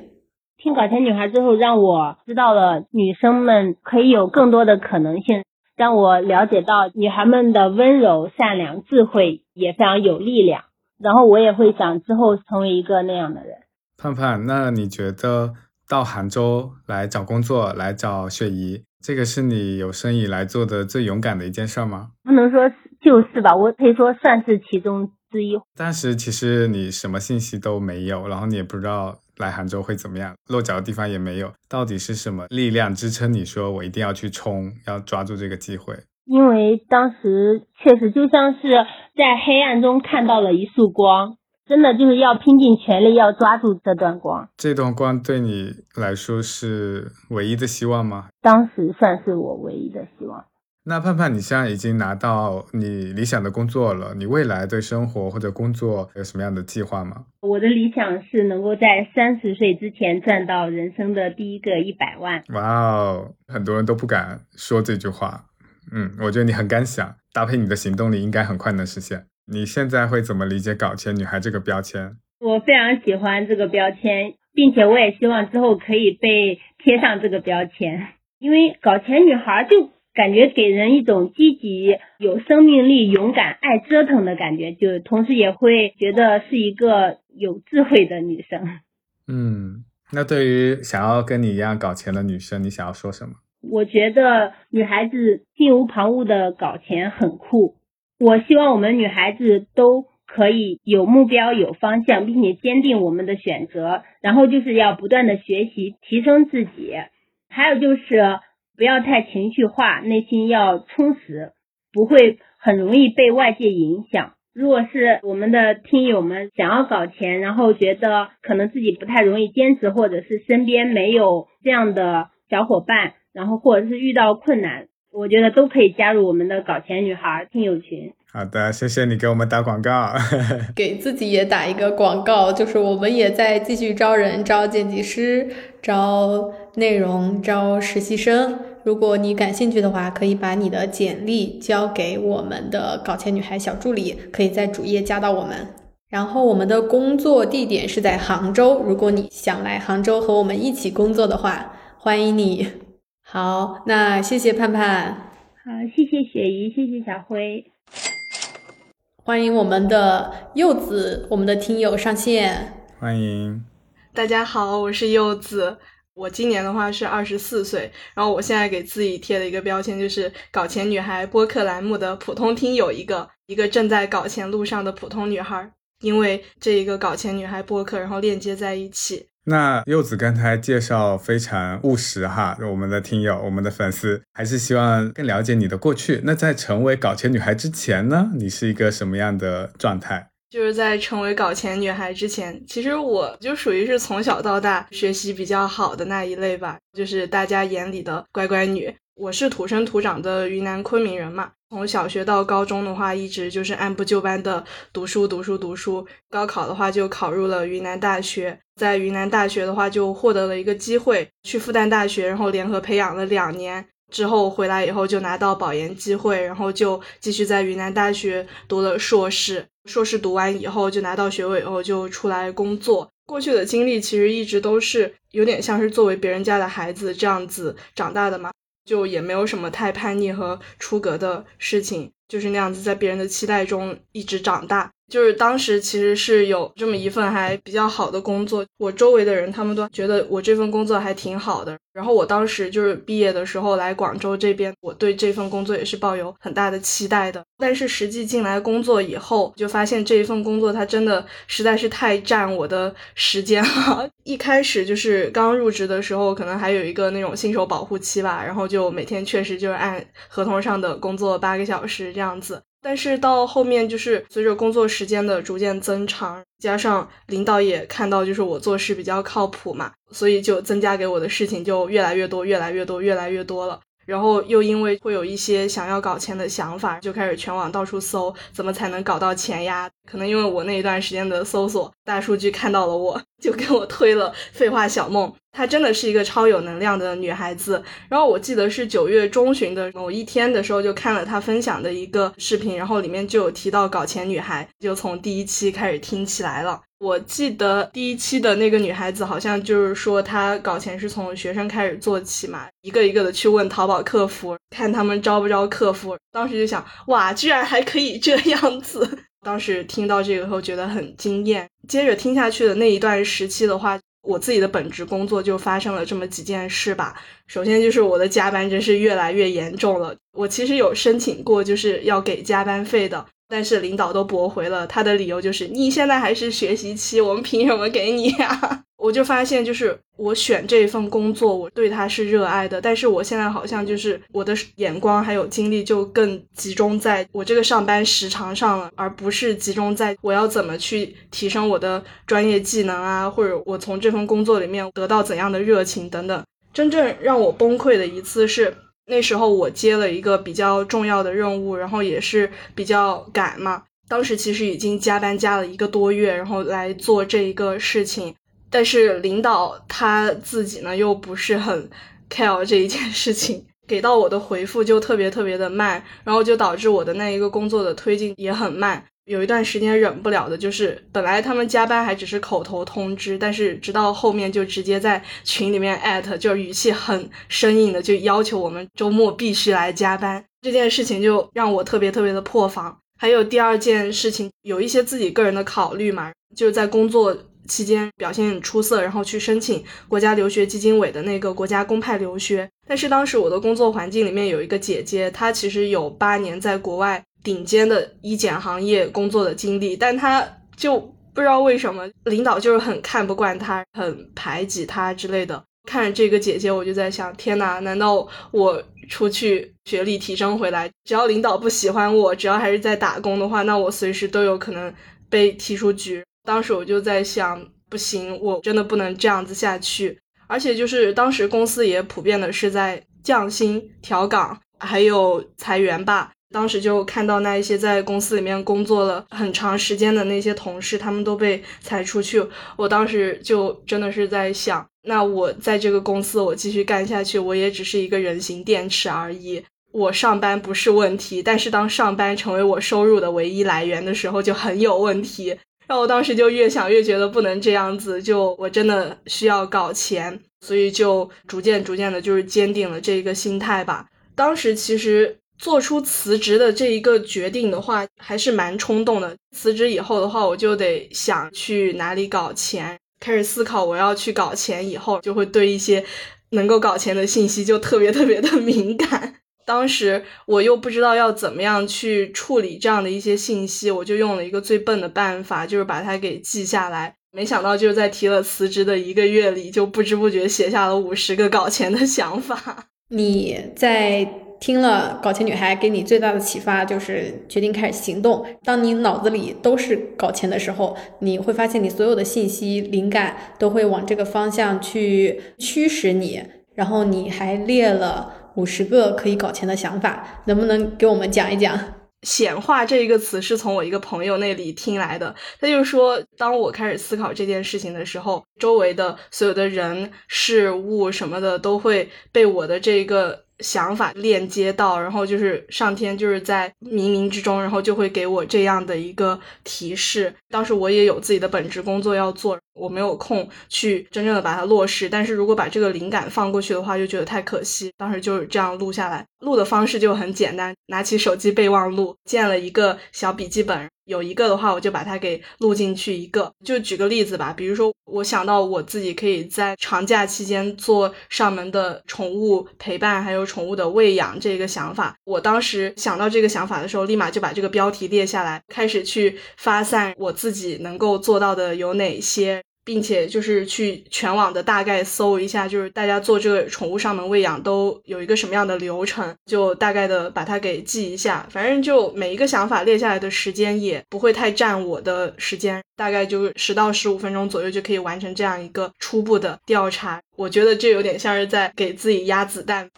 听《搞钱女孩》之后，让我知道了女生们可以有更多的可能性，让我了解到女孩们的温柔、善良、智慧也非常有力量。然后我也会想之后成为一个那样的人。盼盼，那你觉得到杭州来找工作、来找雪姨，这个是你有生以来做的最勇敢的一件事吗？不能说。就是吧，我可以说算是其中之一。当时其实你什么信息都没有，然后你也不知道来杭州会怎么样，落脚的地方也没有，到底是什么力量支撑你说我一定要去冲，要抓住这个机会？因为当时确实就像是在黑暗中看到了一束光，真的就是要拼尽全力要抓住这段光。这段光对你来说是唯一的希望吗？当时算是我唯一的希望。那盼盼，你现在已经拿到你理想的工作了，你未来对生活或者工作有什么样的计划吗？我的理想是能够在三十岁之前赚到人生的第一个一百万。哇哦，很多人都不敢说这句话。嗯，我觉得你很敢想，搭配你的行动力，应该很快能实现。你现在会怎么理解“搞钱女孩”这个标签？我非常喜欢这个标签，并且我也希望之后可以被贴上这个标签，因为“搞钱女孩”就。感觉给人一种积极、有生命力、勇敢、爱折腾的感觉，就同时也会觉得是一个有智慧的女生。嗯，那对于想要跟你一样搞钱的女生，你想要说什么？我觉得女孩子心无旁骛的搞钱很酷。我希望我们女孩子都可以有目标、有方向，并且坚定我们的选择。然后就是要不断的学习，提升自己。还有就是。不要太情绪化，内心要充实，不会很容易被外界影响。如果是我们的听友们想要搞钱，然后觉得可能自己不太容易坚持，或者是身边没有这样的小伙伴，然后或者是遇到困难，我觉得都可以加入我们的搞钱女孩听友群。好的，谢谢你给我们打广告。给自己也打一个广告，就是我们也在继续招人，招剪辑师，招内容，招实习生。如果你感兴趣的话，可以把你的简历交给我们的搞钱女孩小助理，可以在主页加到我们。然后我们的工作地点是在杭州，如果你想来杭州和我们一起工作的话，欢迎你。好，那谢谢盼盼，好，谢谢雪姨，谢谢小辉。欢迎我们的柚子，我们的听友上线。欢迎，大家好，我是柚子。我今年的话是二十四岁，然后我现在给自己贴了一个标签，就是搞钱女孩播客栏目的普通听友，一个一个正在搞钱路上的普通女孩。因为这一个搞钱女孩播客，然后链接在一起。那柚子刚才介绍非常务实哈，我们的听友、我们的粉丝还是希望更了解你的过去。那在成为搞钱女孩之前呢，你是一个什么样的状态？就是在成为搞钱女孩之前，其实我就属于是从小到大学习比较好的那一类吧，就是大家眼里的乖乖女。我是土生土长的云南昆明人嘛，从小学到高中的话，一直就是按部就班的读书读书读书。高考的话就考入了云南大学，在云南大学的话就获得了一个机会去复旦大学，然后联合培养了两年之后回来以后就拿到保研机会，然后就继续在云南大学读了硕士。硕士读完以后就拿到学位以后就出来工作。过去的经历其实一直都是有点像是作为别人家的孩子这样子长大的嘛。就也没有什么太叛逆和出格的事情，就是那样子在别人的期待中一直长大。就是当时其实是有这么一份还比较好的工作，我周围的人他们都觉得我这份工作还挺好的。然后我当时就是毕业的时候来广州这边，我对这份工作也是抱有很大的期待的。但是实际进来工作以后，就发现这一份工作它真的实在是太占我的时间了。一开始就是刚入职的时候，可能还有一个那种新手保护期吧，然后就每天确实就是按合同上的工作八个小时这样子。但是到后面，就是随着工作时间的逐渐增长，加上领导也看到就是我做事比较靠谱嘛，所以就增加给我的事情就越来越多，越来越多，越来越多了。然后又因为会有一些想要搞钱的想法，就开始全网到处搜怎么才能搞到钱呀？可能因为我那一段时间的搜索大数据看到了我，就给我推了《废话小梦》。她真的是一个超有能量的女孩子。然后我记得是九月中旬的某一天的时候，就看了她分享的一个视频，然后里面就有提到搞钱女孩，就从第一期开始听起来了。我记得第一期的那个女孩子好像就是说她搞钱是从学生开始做起嘛，一个一个的去问淘宝客服，看他们招不招客服。当时就想，哇，居然还可以这样子！当时听到这个后觉得很惊艳。接着听下去的那一段时期的话，我自己的本职工作就发生了这么几件事吧。首先就是我的加班真是越来越严重了。我其实有申请过，就是要给加班费的。但是领导都驳回了，他的理由就是你现在还是学习期，我们凭什么给你呀？我就发现，就是我选这份工作，我对他是热爱的，但是我现在好像就是我的眼光还有精力就更集中在我这个上班时长上了，而不是集中在我要怎么去提升我的专业技能啊，或者我从这份工作里面得到怎样的热情等等。真正让我崩溃的一次是。那时候我接了一个比较重要的任务，然后也是比较赶嘛。当时其实已经加班加了一个多月，然后来做这一个事情。但是领导他自己呢又不是很 care 这一件事情，给到我的回复就特别特别的慢，然后就导致我的那一个工作的推进也很慢。有一段时间忍不了的，就是本来他们加班还只是口头通知，但是直到后面就直接在群里面艾特，就是语气很生硬的，就要求我们周末必须来加班。这件事情就让我特别特别的破防。还有第二件事情，有一些自己个人的考虑嘛，就是在工作期间表现出色，然后去申请国家留学基金委的那个国家公派留学。但是当时我的工作环境里面有一个姐姐，她其实有八年在国外。顶尖的医检行业工作的经历，但他就不知道为什么领导就是很看不惯他，很排挤他之类的。看着这个姐姐，我就在想：天哪，难道我出去学历提升回来。只要领导不喜欢我，只要还是在打工的话，那我随时都有可能被踢出局。当时我就在想，不行，我真的不能这样子下去。而且就是当时公司也普遍的是在降薪、调岗，还有裁员吧。当时就看到那一些在公司里面工作了很长时间的那些同事，他们都被裁出去。我当时就真的是在想，那我在这个公司我继续干下去，我也只是一个人形电池而已。我上班不是问题，但是当上班成为我收入的唯一来源的时候，就很有问题。然后我当时就越想越觉得不能这样子，就我真的需要搞钱，所以就逐渐逐渐的，就是坚定了这个心态吧。当时其实。做出辞职的这一个决定的话，还是蛮冲动的。辞职以后的话，我就得想去哪里搞钱，开始思考我要去搞钱以后，就会对一些能够搞钱的信息就特别特别的 敏感。当时我又不知道要怎么样去处理这样的一些信息，我就用了一个最笨的办法，就是把它给记下来。没想到就是在提了辞职的一个月里，就不知不觉写下了五十个搞钱的想法。你在。听了搞钱女孩给你最大的启发就是决定开始行动。当你脑子里都是搞钱的时候，你会发现你所有的信息灵感都会往这个方向去驱使你。然后你还列了五十个可以搞钱的想法，能不能给我们讲一讲？显化这一个词是从我一个朋友那里听来的。他就说，当我开始思考这件事情的时候，周围的所有的人事物什么的都会被我的这一个。想法链接到，然后就是上天就是在冥冥之中，然后就会给我这样的一个提示。当时我也有自己的本职工作要做，我没有空去真正的把它落实。但是如果把这个灵感放过去的话，就觉得太可惜。当时就是这样录下来，录的方式就很简单，拿起手机备忘录，建了一个小笔记本。有一个的话，我就把它给录进去一个。就举个例子吧，比如说我想到我自己可以在长假期间做上门的宠物陪伴，还有宠物的喂养这个想法。我当时想到这个想法的时候，立马就把这个标题列下来，开始去发散我自己能够做到的有哪些。并且就是去全网的大概搜一下，就是大家做这个宠物上门喂养都有一个什么样的流程，就大概的把它给记一下。反正就每一个想法列下来的时间也不会太占我的时间，大概就十到十五分钟左右就可以完成这样一个初步的调查。我觉得这有点像是在给自己压子弹。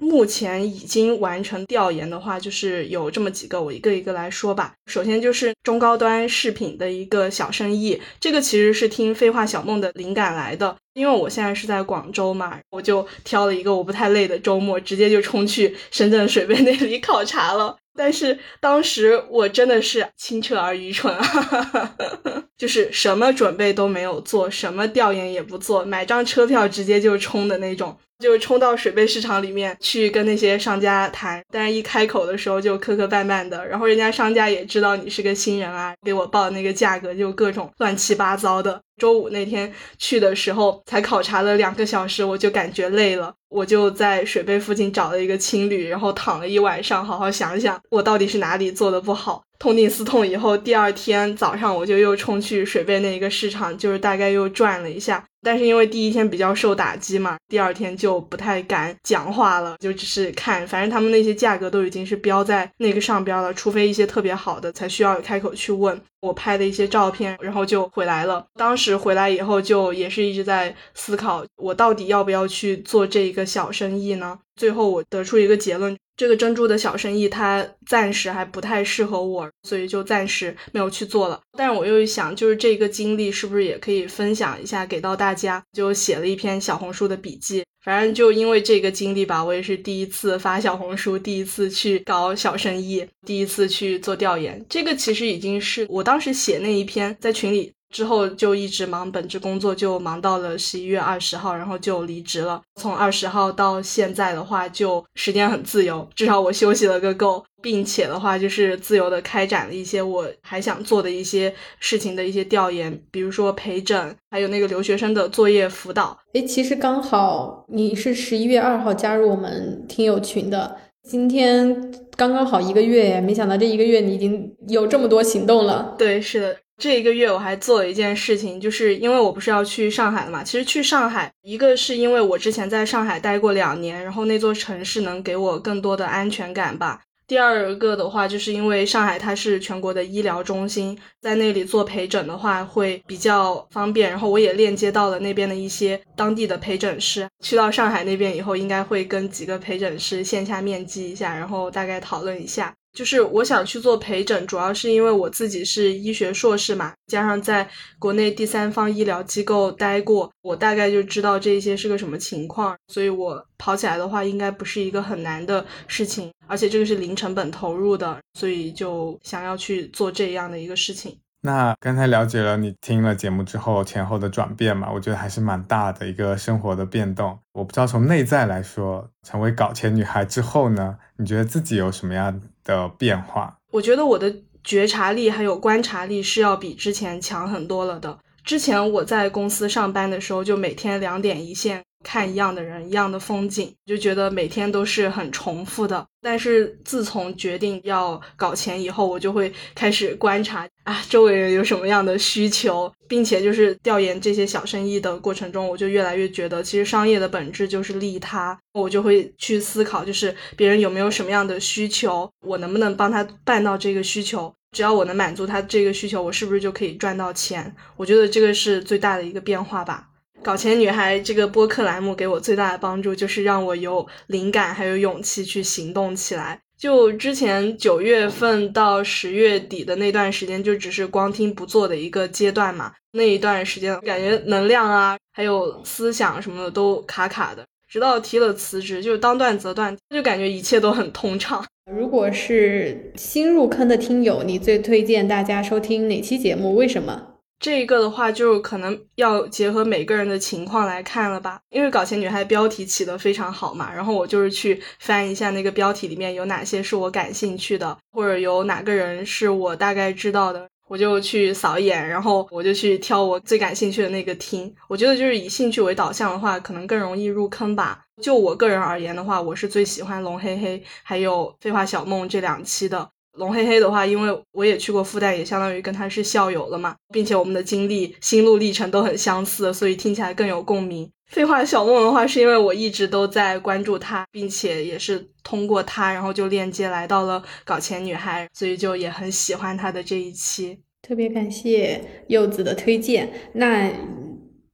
目前已经完成调研的话，就是有这么几个，我一个一个来说吧。首先就是中高端饰品的一个小生意，这个其实是听废话小梦的灵感来的。因为我现在是在广州嘛，我就挑了一个我不太累的周末，直接就冲去深圳水贝那里考察了。但是当时我真的是清澈而愚蠢啊，就是什么准备都没有做，什么调研也不做，买张车票直接就冲的那种。就冲到水贝市场里面去跟那些商家谈，但是一开口的时候就磕磕绊绊的，然后人家商家也知道你是个新人啊，给我报那个价格就各种乱七八糟的。周五那天去的时候，才考察了两个小时，我就感觉累了，我就在水贝附近找了一个青旅，然后躺了一晚上，好好想想我到底是哪里做的不好。痛定思痛以后，第二天早上我就又冲去水贝那一个市场，就是大概又转了一下。但是因为第一天比较受打击嘛，第二天就不太敢讲话了，就只是看，反正他们那些价格都已经是标在那个上边了，除非一些特别好的，才需要开口去问。我拍的一些照片，然后就回来了。当时回来以后，就也是一直在思考，我到底要不要去做这一个小生意呢？最后我得出一个结论，这个珍珠的小生意它暂时还不太适合我，所以就暂时没有去做了。但是我又一想，就是这个经历是不是也可以分享一下给到大家？就写了一篇小红书的笔记。反正就因为这个经历吧，我也是第一次发小红书，第一次去搞小生意，第一次去做调研。这个其实已经是我当时写那一篇在群里之后，就一直忙本职工作，就忙到了十一月二十号，然后就离职了。从二十号到现在的话，就时间很自由，至少我休息了个够，并且的话就是自由的开展了一些我还想做的一些事情的一些调研，比如说陪诊，还有那个留学生的作业辅导。诶，其实刚好你是十一月二号加入我们听友群的，今天刚刚好一个月，没想到这一个月你已经有这么多行动了。对，是的。这一个月我还做了一件事情，就是因为我不是要去上海了嘛。其实去上海，一个是因为我之前在上海待过两年，然后那座城市能给我更多的安全感吧。第二个的话，就是因为上海它是全国的医疗中心，在那里做陪诊的话会比较方便。然后我也链接到了那边的一些当地的陪诊师。去到上海那边以后，应该会跟几个陪诊师线下面基一下，然后大概讨论一下。就是我想去做陪诊，主要是因为我自己是医学硕士嘛，加上在国内第三方医疗机构待过，我大概就知道这些是个什么情况，所以我跑起来的话应该不是一个很难的事情，而且这个是零成本投入的，所以就想要去做这样的一个事情。那刚才了解了你听了节目之后前后的转变嘛，我觉得还是蛮大的一个生活的变动。我不知道从内在来说，成为搞钱女孩之后呢，你觉得自己有什么样的变化？我觉得我的觉察力还有观察力是要比之前强很多了的。之前我在公司上班的时候，就每天两点一线。看一样的人，一样的风景，就觉得每天都是很重复的。但是自从决定要搞钱以后，我就会开始观察啊，周围人有什么样的需求，并且就是调研这些小生意的过程中，我就越来越觉得，其实商业的本质就是利他。我就会去思考，就是别人有没有什么样的需求，我能不能帮他办到这个需求？只要我能满足他这个需求，我是不是就可以赚到钱？我觉得这个是最大的一个变化吧。搞钱女孩这个播客栏目给我最大的帮助，就是让我有灵感还有勇气去行动起来。就之前九月份到十月底的那段时间，就只是光听不做的一个阶段嘛。那一段时间感觉能量啊，还有思想什么的都卡卡的。直到提了辞职，就当断则断，就感觉一切都很通畅。如果是新入坑的听友，你最推荐大家收听哪期节目？为什么？这一个的话，就可能要结合每个人的情况来看了吧。因为搞钱女孩标题起得非常好嘛，然后我就是去翻一下那个标题里面有哪些是我感兴趣的，或者有哪个人是我大概知道的，我就去扫一眼，然后我就去挑我最感兴趣的那个听。我觉得就是以兴趣为导向的话，可能更容易入坑吧。就我个人而言的话，我是最喜欢龙黑黑还有废话小梦这两期的。龙黑黑的话，因为我也去过复旦，也相当于跟他是校友了嘛，并且我们的经历、心路历程都很相似，所以听起来更有共鸣。废话小梦的话，是因为我一直都在关注他，并且也是通过他，然后就链接来到了搞钱女孩，所以就也很喜欢他的这一期。特别感谢柚子的推荐。那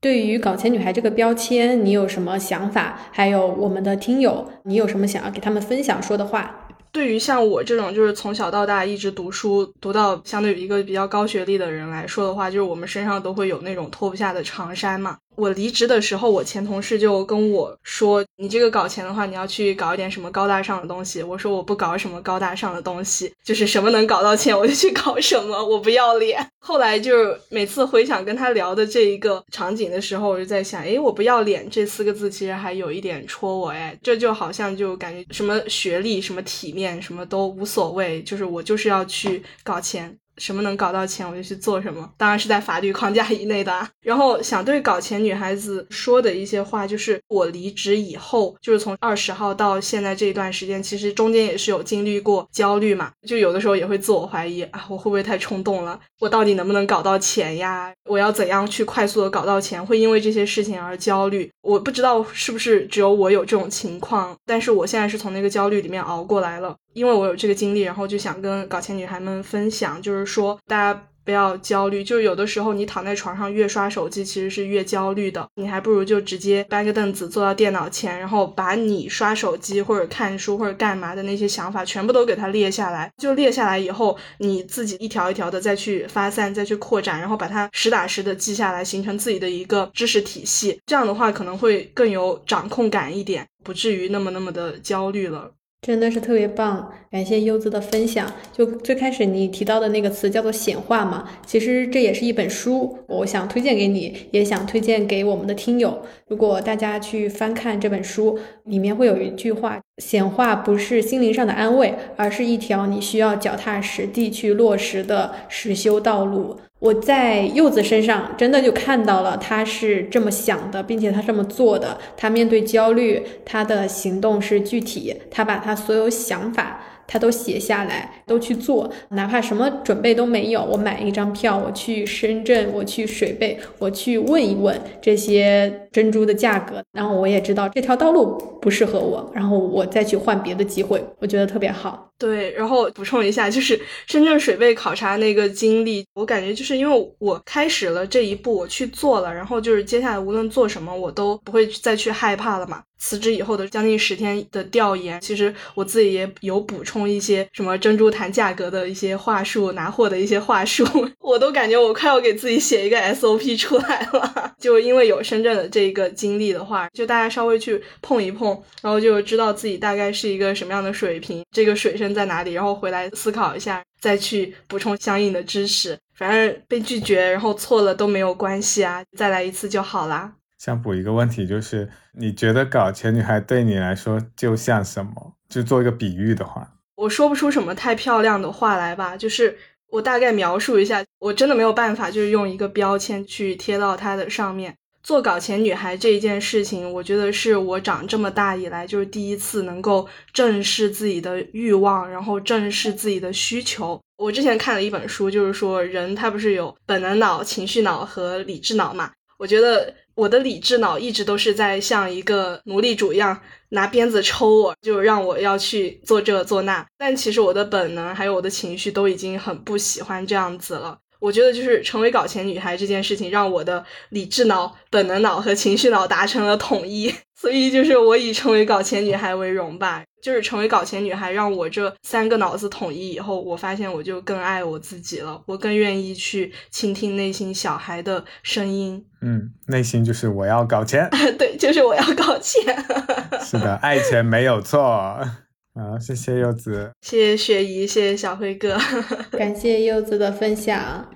对于搞钱女孩这个标签，你有什么想法？还有我们的听友，你有什么想要给他们分享说的话？对于像我这种就是从小到大一直读书读到相对于一个比较高学历的人来说的话，就是我们身上都会有那种脱不下的长衫嘛。我离职的时候，我前同事就跟我说：“你这个搞钱的话，你要去搞一点什么高大上的东西。”我说：“我不搞什么高大上的东西，就是什么能搞到钱我就去搞什么，我不要脸。”后来就是每次回想跟他聊的这一个场景的时候，我就在想：“诶，我不要脸这四个字其实还有一点戳我，哎，这就好像就感觉什么学历、什么体面、什么都无所谓，就是我就是要去搞钱。”什么能搞到钱，我就去做什么，当然是在法律框架以内的。啊然后想对搞钱女孩子说的一些话，就是我离职以后，就是从二十号到现在这一段时间，其实中间也是有经历过焦虑嘛，就有的时候也会自我怀疑啊，我会不会太冲动了？我到底能不能搞到钱呀？我要怎样去快速的搞到钱？会因为这些事情而焦虑？我不知道是不是只有我有这种情况，但是我现在是从那个焦虑里面熬过来了。因为我有这个经历，然后就想跟搞钱女孩们分享，就是说大家不要焦虑，就是有的时候你躺在床上越刷手机，其实是越焦虑的。你还不如就直接搬个凳子坐到电脑前，然后把你刷手机或者看书或者干嘛的那些想法全部都给它列下来。就列下来以后，你自己一条一条的再去发散，再去扩展，然后把它实打实的记下来，形成自己的一个知识体系。这样的话可能会更有掌控感一点，不至于那么那么的焦虑了。真的是特别棒，感谢优子的分享。就最开始你提到的那个词叫做显化嘛，其实这也是一本书，我想推荐给你，也想推荐给我们的听友。如果大家去翻看这本书，里面会有一句话：显化不是心灵上的安慰，而是一条你需要脚踏实地去落实的实修道路。我在柚子身上真的就看到了，他是这么想的，并且他这么做的。他面对焦虑，他的行动是具体，他把他所有想法他都写下来，都去做，哪怕什么准备都没有，我买一张票，我去深圳，我去水贝，我去问一问这些珍珠的价格，然后我也知道这条道路不适合我，然后我再去换别的机会，我觉得特别好。对，然后补充一下，就是深圳水贝考察那个经历，我感觉就是因为我开始了这一步，我去做了，然后就是接下来无论做什么，我都不会再去害怕了嘛。辞职以后的将近十天的调研，其实我自己也有补充一些什么珍珠谈价格的一些话术，拿货的一些话术，我都感觉我快要给自己写一个 SOP 出来了。就因为有深圳的这个经历的话，就大家稍微去碰一碰，然后就知道自己大概是一个什么样的水平，这个水深在哪里，然后回来思考一下，再去补充相应的知识。反正被拒绝，然后错了都没有关系啊，再来一次就好啦。想补一个问题，就是你觉得搞钱女孩对你来说就像什么？就做一个比喻的话，我说不出什么太漂亮的话来吧，就是我大概描述一下，我真的没有办法，就是用一个标签去贴到它的上面。做搞钱女孩这一件事情，我觉得是我长这么大以来就是第一次能够正视自己的欲望，然后正视自己的需求。我之前看了一本书，就是说人他不是有本能脑、情绪脑和理智脑嘛？我觉得。我的理智脑一直都是在像一个奴隶主一样拿鞭子抽我，就让我要去做这做那。但其实我的本能还有我的情绪都已经很不喜欢这样子了。我觉得就是成为搞钱女孩这件事情，让我的理智脑、本能脑和情绪脑达成了统一。所以就是我以成为搞钱女孩为荣吧。就是成为搞钱女孩，让我这三个脑子统一以后，我发现我就更爱我自己了，我更愿意去倾听内心小孩的声音。嗯，内心就是我要搞钱。对，就是我要搞钱。是的，爱钱没有错。好，谢谢柚子，谢谢雪姨，谢谢小辉哥，感谢柚子的分享。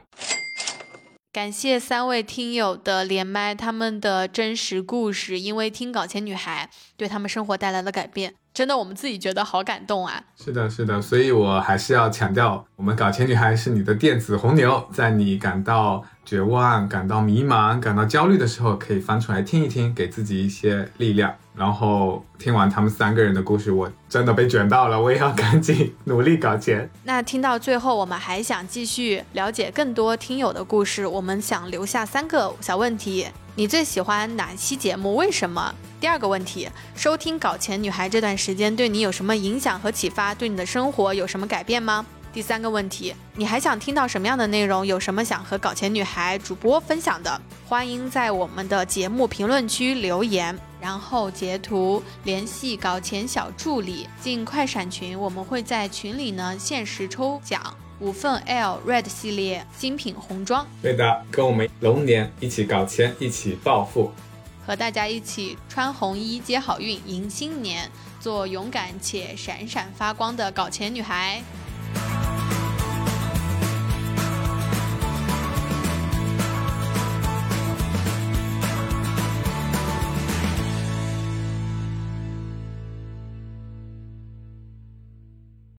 感谢三位听友的连麦，他们的真实故事，因为听搞钱女孩对他们生活带来了改变，真的我们自己觉得好感动啊！是的，是的，所以我还是要强调，我们搞钱女孩是你的电子红牛，在你感到绝望、感到迷茫、感到焦虑的时候，可以翻出来听一听，给自己一些力量。然后听完他们三个人的故事，我真的被卷到了，我也要赶紧努力搞钱。那听到最后，我们还想继续了解更多听友的故事，我们想留下三个小问题：你最喜欢哪期节目？为什么？第二个问题，收听《搞钱女孩》这段时间对你有什么影响和启发？对你的生活有什么改变吗？第三个问题，你还想听到什么样的内容？有什么想和搞钱女孩主播分享的？欢迎在我们的节目评论区留言，然后截图联系搞钱小助理进快闪群，我们会在群里呢限时抽奖五份 L Red 系列精品红装。对的，跟我们龙年一起搞钱，一起暴富，和大家一起穿红衣接好运，迎新年，做勇敢且闪闪发光的搞钱女孩。